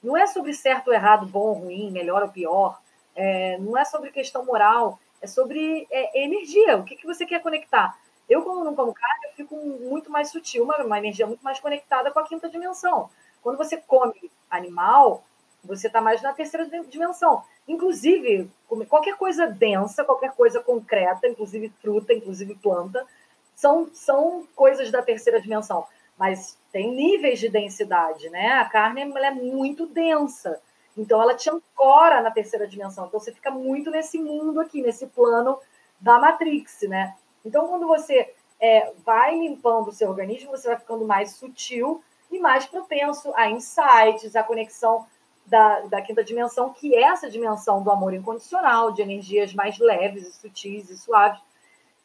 Não é sobre certo ou errado, bom ou ruim, melhor ou pior. É, não é sobre questão moral, é sobre é, energia. O que, que você quer conectar? Eu, como não como carne, eu fico muito mais sutil, uma, uma energia muito mais conectada com a quinta dimensão. Quando você come animal, você está mais na terceira dimensão. Inclusive, qualquer coisa densa, qualquer coisa concreta, inclusive fruta, inclusive planta, são, são coisas da terceira dimensão. Mas tem níveis de densidade, né? A carne é muito densa. Então, ela te ancora na terceira dimensão. Então, você fica muito nesse mundo aqui, nesse plano da Matrix, né? Então, quando você é, vai limpando o seu organismo, você vai ficando mais sutil e mais propenso a insights, a conexão da, da quinta dimensão, que é essa dimensão do amor incondicional, de energias mais leves e sutis e suaves.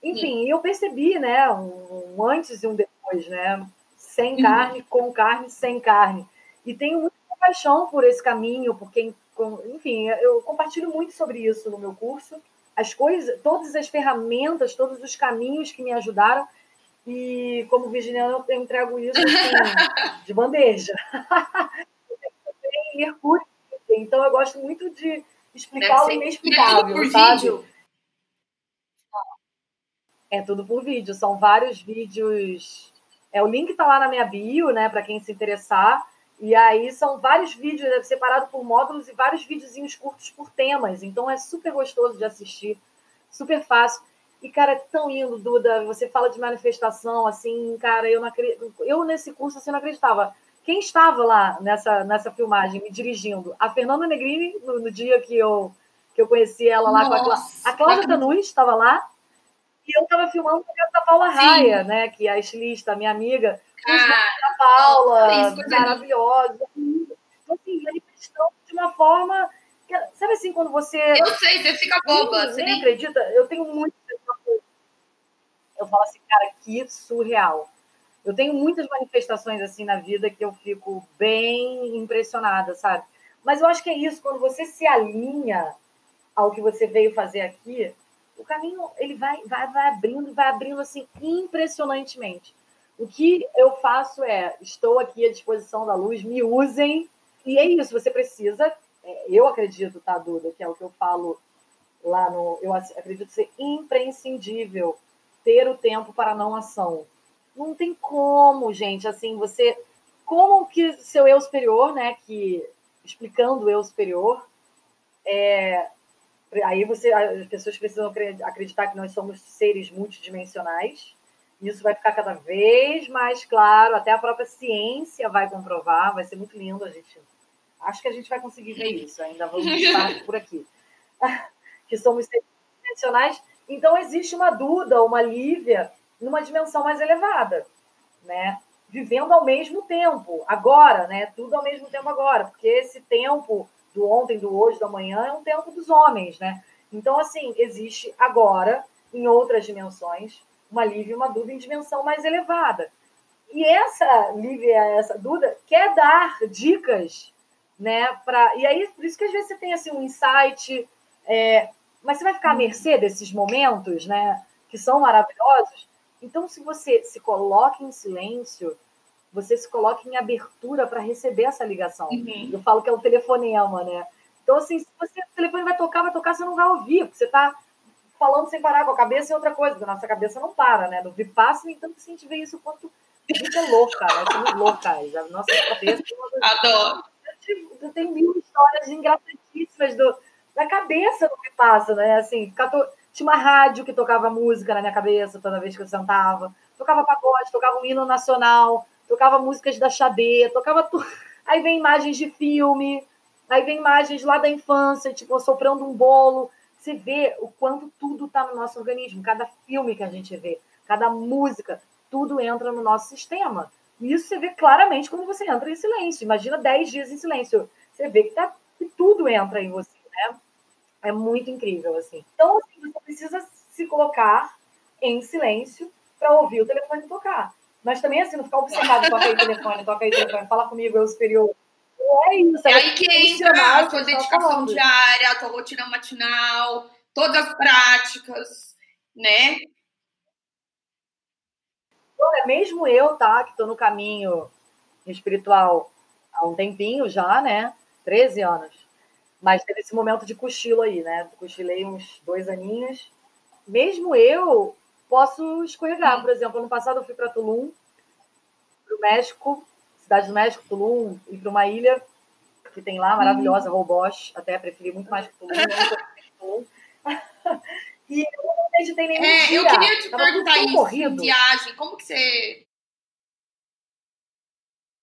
Enfim, Sim. eu percebi, né, um, um, antes e um depois, né, sem uhum. carne, com carne, sem carne. E tenho muita paixão por esse caminho, porque, enfim, eu compartilho muito sobre isso no meu curso. As coisas, todas as ferramentas, todos os caminhos que me ajudaram. E como virginiana, eu entrego isso assim, de bandeja. Mercúrio. Então eu gosto muito de explicar o inexplicável, sabe? Vídeo. É tudo por vídeo. São vários vídeos. É, o link está lá na minha bio, né? Para quem se interessar. E aí são vários vídeos né, separados por módulos e vários videozinhos curtos por temas. Então é super gostoso de assistir, super fácil. E, cara, é tão lindo, Duda. Você fala de manifestação, assim, cara, eu não acredito. Eu, nesse curso, assim, não acreditava. Quem estava lá nessa, nessa filmagem, me dirigindo? A Fernanda Negrini, no, no dia que eu, que eu conheci ela lá Nossa, com a, Clá a Cláudia estava lá. E eu estava filmando projeto da Paula Sim. Raia, né? Que é a estilista, minha amiga. A Paula, maravilhosa. Então, assim, manifestando de uma forma. Que, sabe assim, quando você. Eu sei, você fica boba. Você nem acredita? Eu tenho muito. Eu falo assim, cara, que surreal eu tenho muitas manifestações assim na vida que eu fico bem impressionada, sabe? Mas eu acho que é isso, quando você se alinha ao que você veio fazer aqui, o caminho ele vai, vai, vai abrindo, vai abrindo assim impressionantemente. O que eu faço é, estou aqui à disposição da luz, me usem, e é isso, você precisa, é, eu acredito, tá, Duda, que é o que eu falo lá no, eu acredito ser imprescindível ter o tempo para não ação não tem como, gente, assim, você. Como que seu eu superior, né? Que explicando o eu superior, é, aí você, as pessoas precisam acreditar que nós somos seres multidimensionais. Isso vai ficar cada vez mais claro, até a própria ciência vai comprovar, vai ser muito lindo a gente. Acho que a gente vai conseguir ver isso, ainda vamos estar por aqui. que somos seres multidimensionais. Então existe uma Duda, uma Lívia, numa dimensão mais elevada, né? Vivendo ao mesmo tempo, agora, né? Tudo ao mesmo tempo agora, porque esse tempo do ontem, do hoje, do amanhã é um tempo dos homens, né? Então, assim, existe agora, em outras dimensões, uma Lívia e uma Duda em dimensão mais elevada. E essa Lívia, essa Duda, quer dar dicas, né? Pra... E aí, por isso que às vezes você tem assim, um insight, é... mas você vai ficar à mercê desses momentos, né? Que são maravilhosos, então, se você se coloca em silêncio, você se coloca em abertura para receber essa ligação. Uhum. Eu falo que é o telefonema, né? Então, assim, se você, o telefone vai tocar, vai tocar, você não vai ouvir, porque você está falando sem parar com a cabeça e outra coisa, porque a nossa cabeça não para, né? No Vipassana, nem tanto se a gente vê isso quanto a gente é louca, nós somos loucas. A nossa cabeça... Adoro! Eu tenho mil histórias engraçadíssimas do, da cabeça do Vipassana, né? Assim, tinha uma rádio que tocava música na minha cabeça toda vez que eu sentava. Tocava pagode, tocava um hino nacional, tocava músicas da Xadê, tocava tudo. Aí vem imagens de filme, aí vem imagens lá da infância, tipo, soprando um bolo. Você vê o quanto tudo está no nosso organismo, cada filme que a gente vê, cada música, tudo entra no nosso sistema. E isso você vê claramente quando você entra em silêncio. Imagina 10 dias em silêncio. Você vê que, tá, que tudo entra em você, né? É muito incrível, assim. Então, assim, você precisa se colocar em silêncio para ouvir o telefone tocar. Mas também, assim, não ficar obcecado, toca aí o telefone, toca aí o telefone, fala comigo, eu superior. É isso. É aí que entra a sua dedicação diária, a tua rotina matinal, todas as práticas. né? Olha, mesmo eu, tá, que tô no caminho espiritual há um tempinho já, né? 13 anos. Mas teve esse momento de cochilo aí, né? Cochilei uns dois aninhos. Mesmo eu posso escorregar. Por exemplo, ano passado eu fui para Tulum, para o México, cidade do México, Tulum, e para uma ilha que tem lá, maravilhosa, hum. Robosch. Até preferi muito mais que Tulum. Tulum. e eu não acreditei nenhum é, dia. Eu queria te Tava perguntar isso, corrido. viagem, como que você...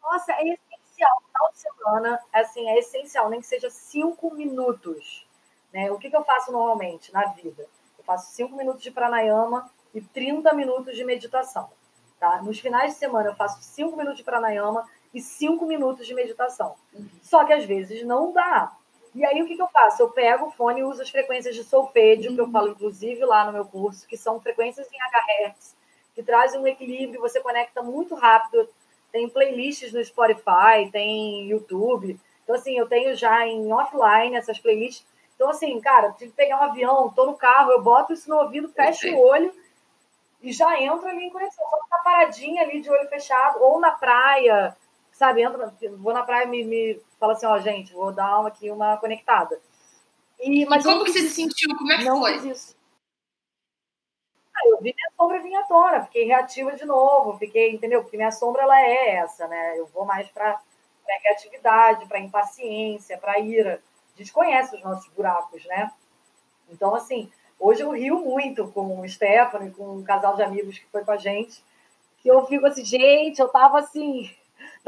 Nossa, é essencial. Final de semana, assim, é essencial, nem que seja cinco minutos. Né? O que, que eu faço normalmente na vida? Eu faço cinco minutos de pranayama e 30 minutos de meditação. Tá? Nos finais de semana eu faço 5 minutos de pranayama e 5 minutos de meditação. Uhum. Só que às vezes não dá. E aí o que, que eu faço? Eu pego o fone e uso as frequências de solfedio, uhum. que eu uhum. falo inclusive lá no meu curso, que são frequências em HHz, que trazem um equilíbrio, você conecta muito rápido. Tem playlists no Spotify, tem YouTube. Então, assim, eu tenho já em offline essas playlists. Então, assim, cara, tive que pegar um avião, tô no carro, eu boto isso no ouvido, fecho o olho e já entra ali em conexão. Só ficar paradinha ali de olho fechado, ou na praia, sabe? Entra, vou na praia e me, me fala assim, ó, gente, vou dar uma, aqui uma conectada. E, mas e como que você se sentiu? Como é que não foi? Fiz isso. Ah, eu vi minha sombra vinha à tona, fiquei reativa de novo, fiquei, entendeu? Porque minha sombra ela é essa, né? Eu vou mais para reatividade, para impaciência, para ira. A gente conhece os nossos buracos, né? Então, assim, Hoje eu rio muito com o Stefano, com um casal de amigos que foi com a gente, que eu fico assim, gente, eu tava assim,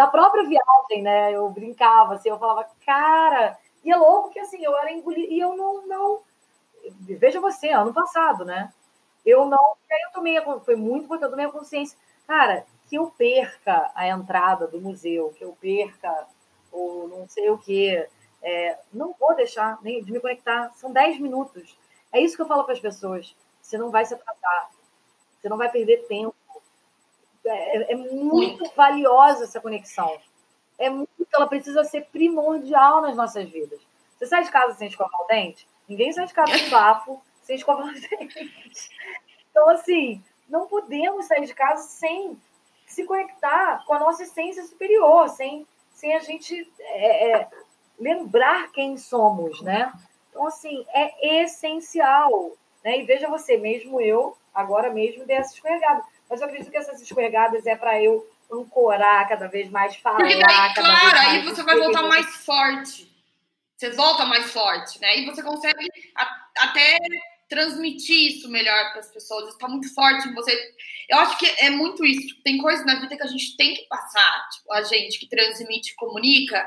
da própria viagem, né? Eu brincava, assim, eu falava, cara, e é louco que assim, eu era engolida, e eu não, não. Veja você, ano passado, né? Eu não. Aí eu tomei, foi muito importante, eu tomei a consciência, cara, que eu perca a entrada do museu, que eu perca o não sei o quê. É, não vou deixar nem de me conectar. São 10 minutos. É isso que eu falo para as pessoas. Você não vai se atrasar. Você não vai perder tempo. É, é muito valiosa essa conexão. É muito, ela precisa ser primordial nas nossas vidas. Você sai de casa sem escovar o dente? Ninguém sai de casa com bafo sem escovar o dente. Então, assim, não podemos sair de casa sem se conectar com a nossa essência superior, sem, sem a gente é, é, lembrar quem somos, né? Então, assim, é essencial. Né? E veja você, mesmo eu, agora mesmo, dei essa escorregada. Mas eu acredito que essas escorregadas é para eu ancorar cada vez mais, falar Porque daí, cada claro, vez mais. aí você vai voltar mais forte. Você volta mais forte, né? E você consegue até transmitir isso melhor para as pessoas. Está muito forte em você. Eu acho que é muito isso. Tipo, tem coisas na vida que a gente tem que passar. Tipo, a gente que transmite, comunica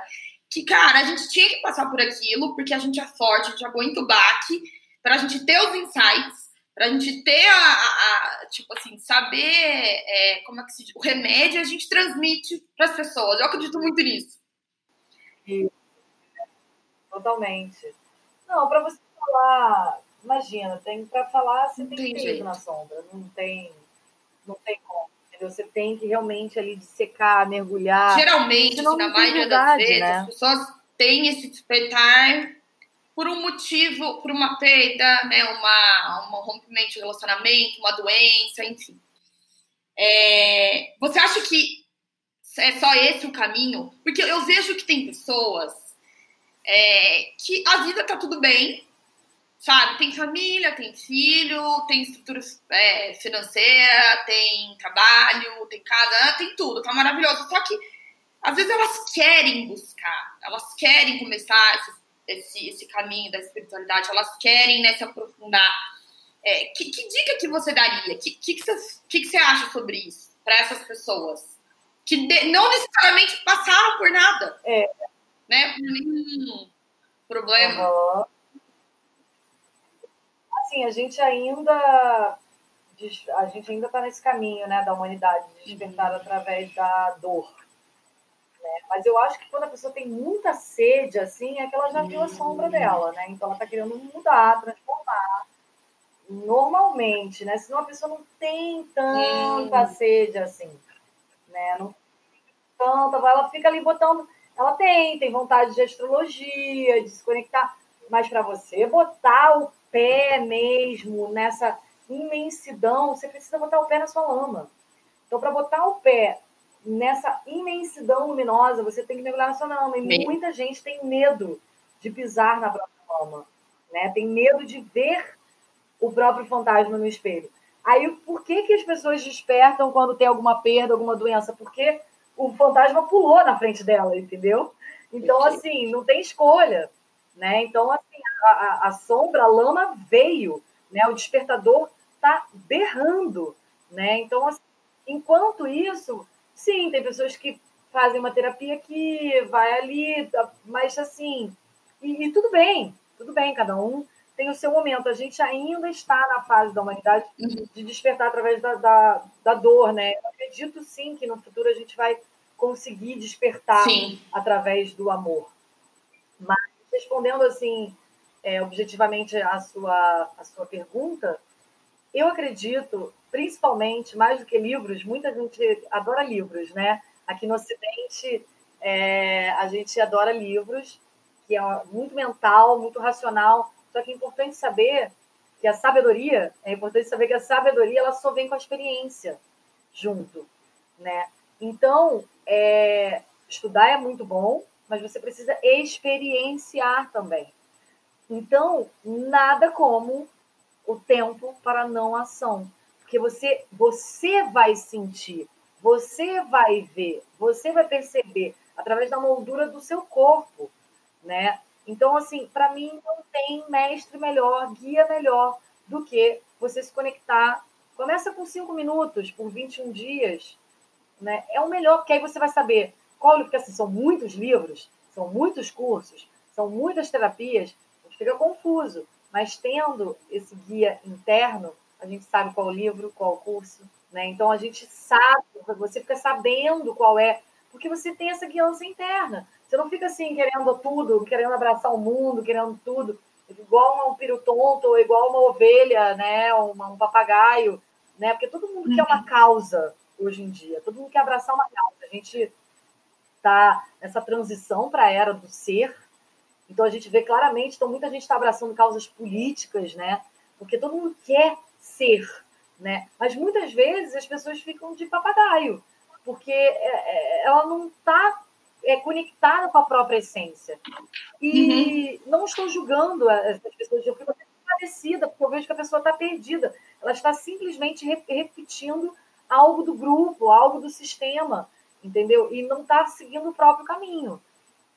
que, cara, a gente tinha que passar por aquilo, porque a gente é forte, a gente aguenta o baque, para a gente ter os insights, para a gente ter a, a, a, tipo assim, saber é, como é que se diz, o remédio a gente transmite para as pessoas. Eu acredito muito nisso. Totalmente. Não, para você falar, imagina, tem para falar, você tem que ter na sombra, não tem, não tem como. Você tem que realmente ali dissecar, mergulhar. Geralmente, na maioria das vezes, né? as pessoas têm esse despertar por um motivo, por uma perda, né? Uma, um rompimento de relacionamento, uma doença, enfim. É, você acha que é só esse o caminho? Porque eu vejo que tem pessoas é, que a vida tá tudo bem, sabe? Tem família, tem filho, tem estrutura é, financeira, tem trabalho, tem casa, tem tudo, tá maravilhoso. Só que às vezes elas querem buscar, elas querem começar esse, esse caminho da espiritualidade, elas querem né, se aprofundar. É, que, que, dica que você daria? O que, que, que, você, que, que você acha sobre isso para essas pessoas? Que de, não necessariamente passaram por nada. É. Né? Por nenhum problema. Uhum assim, a gente ainda a gente ainda está nesse caminho, né, da humanidade, de despertar uhum. através da dor. Né? Mas eu acho que quando a pessoa tem muita sede, assim, é que ela já viu a sombra dela, né? Então ela está querendo mudar, transformar. Normalmente, né? Senão a pessoa não tem tanta hum. sede assim, né? Não tanta, ela fica ali botando. Ela tem, tem vontade de astrologia, de se conectar, mas para você botar o pé mesmo nessa imensidão, você precisa botar o pé na sua lama. Então, para botar o pé nessa imensidão luminosa, você tem que mergulhar na sua lama. E Bem... muita gente tem medo de pisar na própria lama, né? Tem medo de ver o próprio fantasma no espelho. Aí, por que, que as pessoas despertam quando tem alguma perda, alguma doença? Porque o fantasma pulou na frente dela, entendeu? Então, assim, não tem escolha, né? Então, assim, a, a, sombra, a lama veio, né? O despertador está berrando, né? Então, assim, enquanto isso, sim, tem pessoas que fazem uma terapia que vai ali, mas assim, e, e tudo bem, tudo bem, cada um tem o seu momento. A gente ainda está na fase da humanidade uhum. de despertar através da, da, da dor, né? Eu acredito sim que no futuro a gente vai conseguir despertar sim. através do amor. Mas respondendo assim, é, objetivamente a sua, a sua pergunta, eu acredito, principalmente, mais do que livros, muita gente adora livros, né? Aqui no Ocidente, é, a gente adora livros, que é muito mental, muito racional, só que é importante saber que a sabedoria, é importante saber que a sabedoria ela só vem com a experiência junto, né? Então, é, estudar é muito bom, mas você precisa experienciar também. Então, nada como o tempo para não ação, porque você você vai sentir, você vai ver, você vai perceber através da moldura do seu corpo, né? Então, assim, para mim não tem mestre melhor, guia melhor do que você se conectar. Começa com cinco minutos por 21 dias, né? É o melhor, porque aí você vai saber qual porque assim, são muitos livros, são muitos cursos, são muitas terapias, fica confuso. Mas tendo esse guia interno, a gente sabe qual livro, qual curso, né? Então a gente sabe, você fica sabendo qual é, porque você tem essa guiança interna. Você não fica assim querendo tudo, querendo abraçar o mundo, querendo tudo, igual um piro tonto, ou igual uma ovelha, né? Uma, um papagaio, né? Porque todo mundo uhum. quer uma uhum. causa hoje em dia, todo mundo quer abraçar uma causa. A gente está nessa transição para a era do ser, então a gente vê claramente, então muita gente está abraçando causas políticas, né? Porque todo mundo quer ser, né? Mas muitas vezes as pessoas ficam de papagaio, porque é, é, ela não está é, conectada com a própria essência. E uhum. não estou julgando essas pessoas, eu fico parecida, porque eu vejo que a pessoa está perdida. Ela está simplesmente repetindo algo do grupo, algo do sistema, entendeu? E não está seguindo o próprio caminho.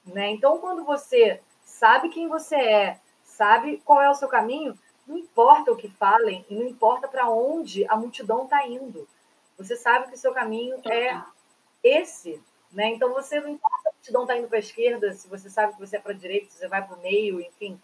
Né? Então, quando você sabe quem você é, sabe qual é o seu caminho, não importa o que falem e não importa para onde a multidão está indo. Você sabe que o seu caminho é esse, né? Então, você não importa se a multidão está indo para a esquerda, se você sabe que você é para a direita, se você vai para o meio, enfim.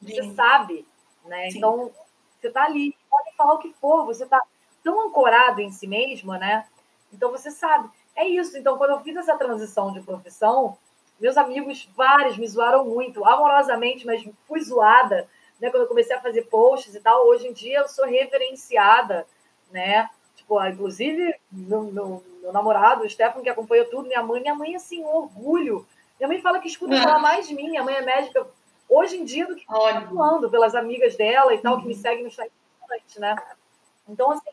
Você Sim. sabe, né? Sim. Então, você está ali, pode falar o que for, você está tão ancorado em si mesmo, né? Então, você sabe. É isso. Então, quando eu fiz essa transição de profissão, meus amigos, vários, me zoaram muito, amorosamente, mas fui zoada, né? Quando eu comecei a fazer posts e tal. Hoje em dia, eu sou reverenciada, né? Tipo, ah, inclusive, meu, meu, meu namorado, o Stefano, que acompanhou tudo, minha mãe, minha mãe, assim, um orgulho. Minha mãe fala que escuta falar mais de mim, minha mãe é médica hoje em dia do que está falando pelas amigas dela e tal, que me uhum. seguem no Instagram, né? Então, assim,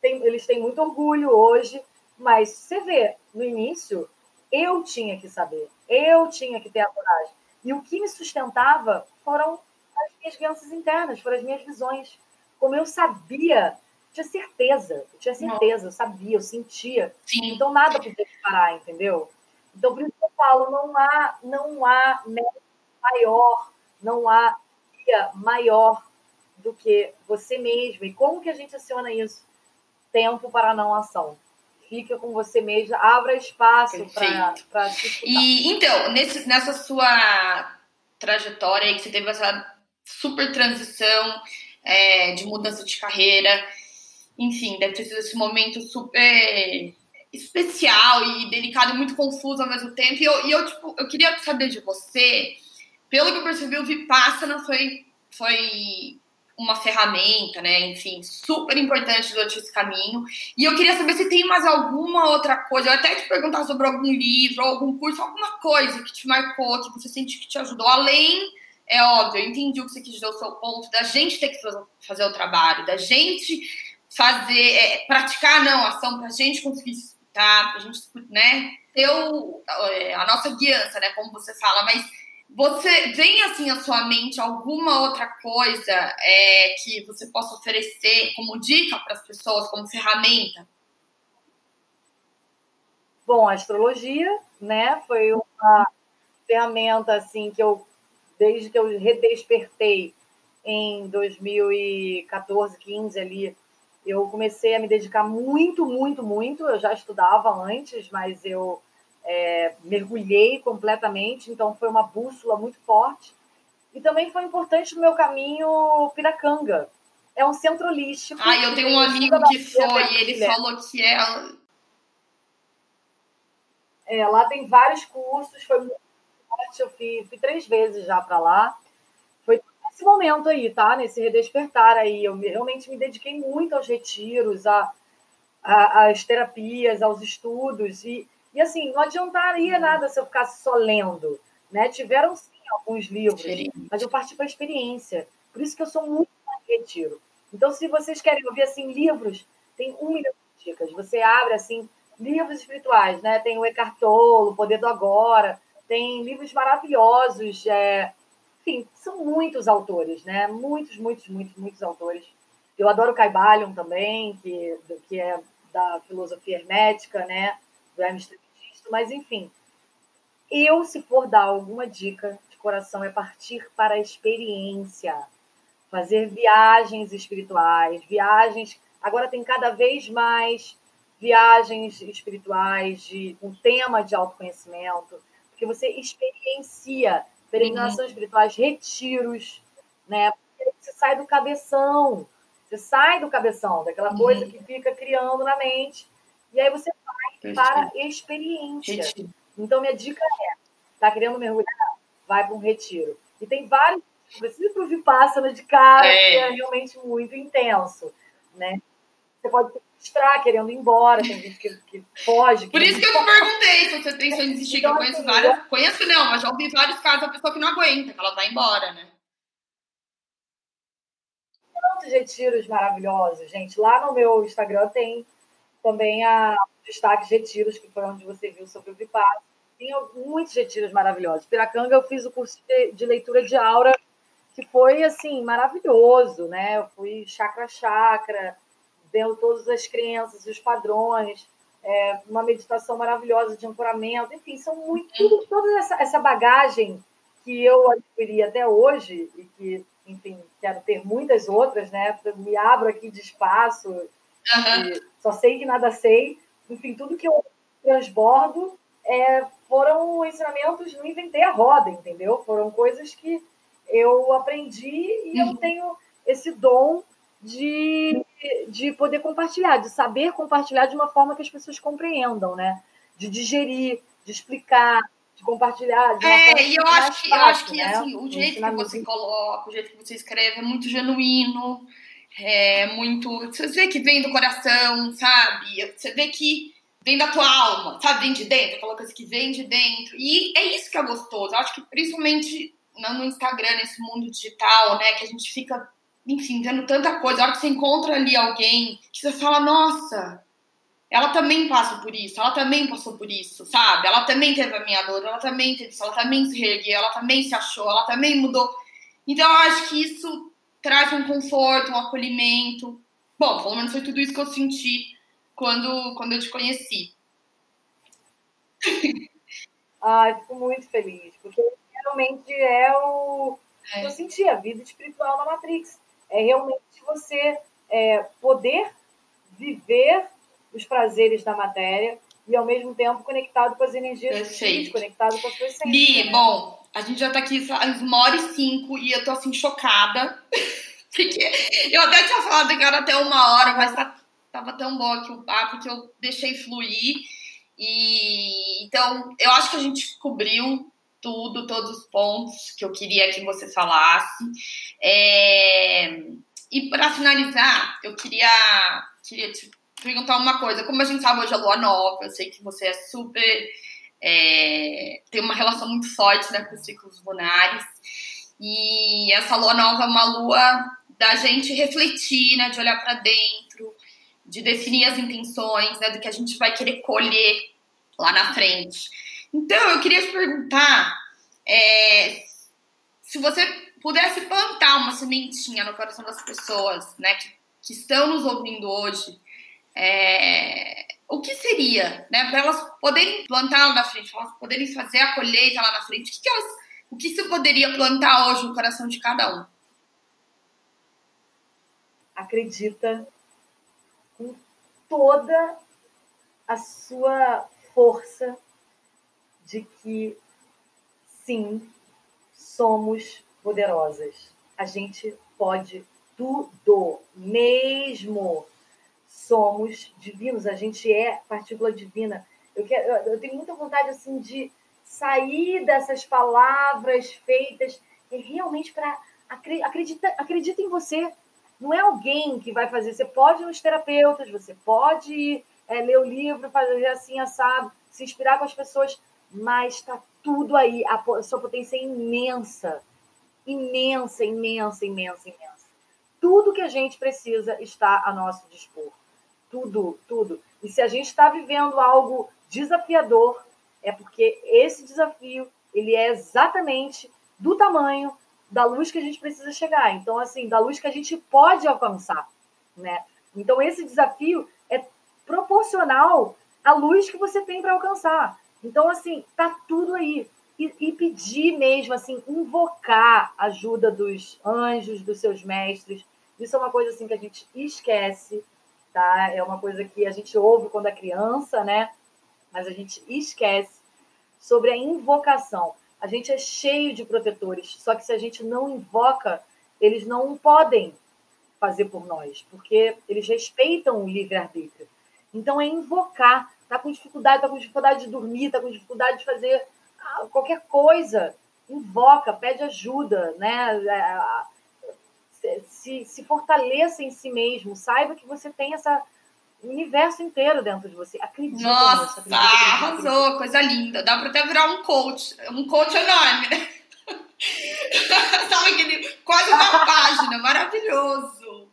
tem, eles têm muito orgulho hoje, mas você vê, no início, eu tinha que saber, eu tinha que ter a coragem. E o que me sustentava foram as minhas crianças internas, foram as minhas visões. Como eu sabia tinha certeza, eu tinha certeza, eu sabia, eu sentia. Sim. Então nada podia parar, entendeu? Então por isso que eu falo, não há, não há maior, não há dia maior do que você mesmo. E como que a gente aciona isso? Tempo para não ação. Fica com você mesmo, abra espaço para se escutar. E então, nesse, nessa sua trajetória aí que você teve essa super transição é, de mudança de carreira, enfim, deve ter sido esse momento super especial e delicado e muito confuso ao mesmo tempo. E eu, e eu, tipo, eu queria saber de você, pelo que eu percebi, o Vipassana foi, foi uma ferramenta, né? Enfim, super importante durante esse caminho. E eu queria saber se tem mais alguma outra coisa. Eu até te perguntar sobre algum livro, algum curso, alguma coisa que te marcou, que você sente que te ajudou, além é óbvio, eu entendi o que você quis dizer, o seu ponto, da gente ter que fazer o trabalho, da gente fazer, é, praticar não, ação, para a gente conseguir escutar, para a gente, né, ter o, é, a nossa guiança, né, como você fala, mas você vem assim à sua mente alguma outra coisa é, que você possa oferecer como dica para as pessoas, como ferramenta? Bom, a astrologia, né, foi uma ferramenta assim que eu desde que eu redespertei em 2014, 15 ali, eu comecei a me dedicar muito, muito, muito. Eu já estudava antes, mas eu é, mergulhei completamente, então foi uma bússola muito forte. E também foi importante no meu caminho Piracanga. É um centro holístico. Ah, eu tenho um amigo que foi, e ele falou que é. É, lá tem vários cursos, foi muito forte. Eu fui, fui três vezes já para lá. Foi nesse momento aí, tá? Nesse redespertar aí. Eu realmente me dediquei muito aos retiros, a, a, às terapias, aos estudos. E, e assim, não adiantaria uhum. nada se eu ficasse só lendo. Né? Tiveram sim alguns livros, mas eu parti para a experiência. Por isso que eu sou muito mais retiro. Então, se vocês querem ouvir assim livros, tem um milhão de dicas. Você abre assim livros espirituais, né? Tem o Eckhart Tolle, o Poder do Agora, tem livros maravilhosos. É... Enfim, são muitos autores, né? Muitos, muitos, muitos, muitos autores. Eu adoro Caibalion também, que, que é da filosofia hermética, né? Do Hermes mas enfim. Eu, se for dar alguma dica de coração, é partir para a experiência. Fazer viagens espirituais, viagens. Agora tem cada vez mais viagens espirituais de um tema de autoconhecimento porque você experiencia peregrinações uhum. espirituais, retiros, né? Você sai do cabeção, você sai do cabeção, daquela uhum. coisa que fica criando na mente, e aí você para experiência. Retiro. Então, minha dica é: tá querendo mergulhar? Vai para um retiro. E tem vários. Precisa para o Vipassana de cara, é. que é realmente muito intenso, né? Você pode frustrar, querendo ir embora, tem gente que, que foge. Por isso que eu te perguntei se você pensou em desistir, então, que eu então, conheço assim, várias. Conheço não, mas já ouvi vários casos da pessoa que não aguenta, que ela vai embora, né? Tantos retiros maravilhosos, gente. Lá no meu Instagram tem também a destaque retiros, que foi onde você viu sobre o Vipassana. Tem muitos retiros maravilhosos. Piracanga, eu fiz o curso de, de leitura de aura, que foi, assim, maravilhoso, né? Eu fui chakra a chakra, vendo todas as crenças, os padrões, é, uma meditação maravilhosa de ancoramento, enfim, são muito, tudo, toda essa, essa bagagem que eu adquiri até hoje e que, enfim, quero ter muitas outras, né? Me abro aqui de espaço, uhum. só sei que nada sei, enfim, tudo que eu transbordo é, foram ensinamentos, não inventei a roda, entendeu? Foram coisas que eu aprendi e uhum. eu tenho esse dom de, de poder compartilhar, de saber compartilhar de uma forma que as pessoas compreendam, né? De digerir, de explicar, de compartilhar. De é, e eu acho que, fácil, eu acho que né? assim, o jeito que você coloca, o jeito que você escreve é muito genuíno, é muito. Você vê que vem do coração, sabe? Você vê que vem da tua alma, sabe? Vem de dentro, aquela coisa que vem de dentro. E é isso que é gostoso. Eu acho que principalmente no Instagram, nesse mundo digital, né? Que a gente fica enfim, vendo tanta coisa. A hora que você encontra ali alguém que você fala, nossa, ela também passa por isso, ela também passou por isso, sabe? Ela também teve a minha dor, ela também teve isso, ela também se reergueu, ela também se achou, ela também mudou. Então, eu acho que isso traz um conforto, um acolhimento. Bom, pelo menos foi tudo isso que eu senti quando, quando eu te conheci. Ai, fico muito feliz, porque realmente é o. É. Eu senti a vida espiritual na Matrix é realmente você é, poder viver os prazeres da matéria e ao mesmo tempo conectado com as energias Perfeito. conectado com a sua essência. Li, né? bom, a gente já tá aqui às uma hora e cinco e eu tô assim chocada. Porque eu até tinha falado que era até uma hora, mas tá, tava tão bom aqui o papo que eu deixei fluir. E então eu acho que a gente cobriu tudo, todos os pontos que eu queria que você falasse. É... E para finalizar, eu queria, queria te perguntar uma coisa. Como a gente sabe hoje é lua nova, eu sei que você é super. É... tem uma relação muito forte né, com os ciclos lunares. E essa lua nova é uma lua da gente refletir, né, de olhar para dentro, de definir as intenções, né, do que a gente vai querer colher lá na frente. Então, eu queria te perguntar é, se você pudesse plantar uma sementinha no coração das pessoas, né, que, que estão nos ouvindo hoje, é, o que seria, né, para elas poderem plantar lá na frente, para elas poderem fazer a colheita lá na frente, o que, que elas, o que você poderia plantar hoje no coração de cada um? Acredita com toda a sua força de que sim, somos poderosas. A gente pode tudo, mesmo somos divinos, a gente é partícula divina. Eu, quero, eu tenho muita vontade assim de sair dessas palavras feitas e realmente para acreditar acredita em você. Não é alguém que vai fazer. Você pode ir nos terapeutas, você pode é, ler o livro, fazer assim, assado, se inspirar com as pessoas, mas está tudo aí. A sua potência é imensa. Imensa, imensa, imensa, imensa. Tudo que a gente precisa está a nosso dispor. Tudo, tudo. E se a gente está vivendo algo desafiador, é porque esse desafio ele é exatamente do tamanho da luz que a gente precisa chegar. Então, assim, da luz que a gente pode alcançar, né? Então, esse desafio é proporcional à luz que você tem para alcançar. Então, assim, tá tudo aí. E, e, pedir mesmo, assim, invocar a ajuda dos anjos, dos seus mestres. Isso é uma coisa, assim, que a gente esquece, tá? É uma coisa que a gente ouve quando é criança, né? Mas a gente esquece sobre a invocação. A gente é cheio de protetores, só que se a gente não invoca, eles não podem fazer por nós, porque eles respeitam o livre-arbítrio. Então, é invocar Está com dificuldade, está com dificuldade de dormir, está com dificuldade de fazer ah, qualquer coisa. Invoca, pede ajuda, né? Se, se fortaleça em si mesmo. Saiba que você tem essa universo inteiro dentro de você. Acredita Nossa, nisso, arrasou, coisa linda. Dá para até virar um coach, um coach enorme, né? Sabe aquele quase uma página, maravilhoso.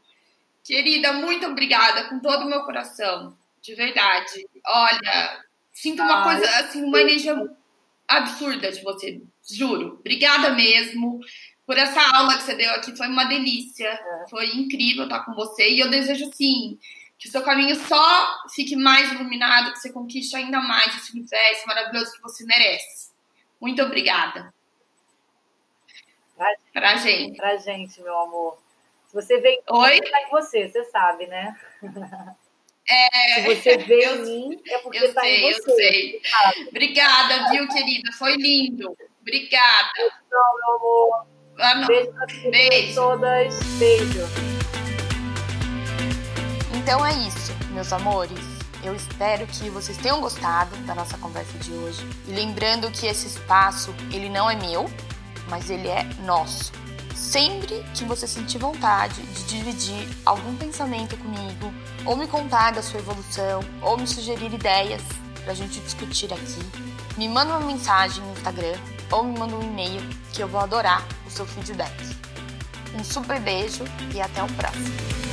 Querida, muito obrigada com todo o meu coração de verdade. Olha, sinto uma coisa, assim, uma energia absurda de você, juro. Obrigada mesmo por essa aula que você deu aqui, foi uma delícia. É. Foi incrível estar com você e eu desejo, assim, que o seu caminho só fique mais iluminado, que você conquiste ainda mais esse universo maravilhoso que você merece. Muito obrigada. Pra, pra gente. Pra gente, meu amor. Se você vem, Oi? tá em você, você sabe, né? É, Se você vê eu, em mim, é porque está sei, em você. Eu sei. Obrigada, viu, querida? Foi lindo. Obrigada. Então, meu amor. Ah, Beijo pra Beijo. todas. Beijo. Então é isso, meus amores. Eu espero que vocês tenham gostado da nossa conversa de hoje. E lembrando que esse espaço, ele não é meu, mas ele é nosso. Sempre que você sentir vontade de dividir algum pensamento comigo, ou me contar da sua evolução, ou me sugerir ideias para a gente discutir aqui, me manda uma mensagem no Instagram ou me manda um e-mail que eu vou adorar o seu feedback. Um super beijo e até o próximo!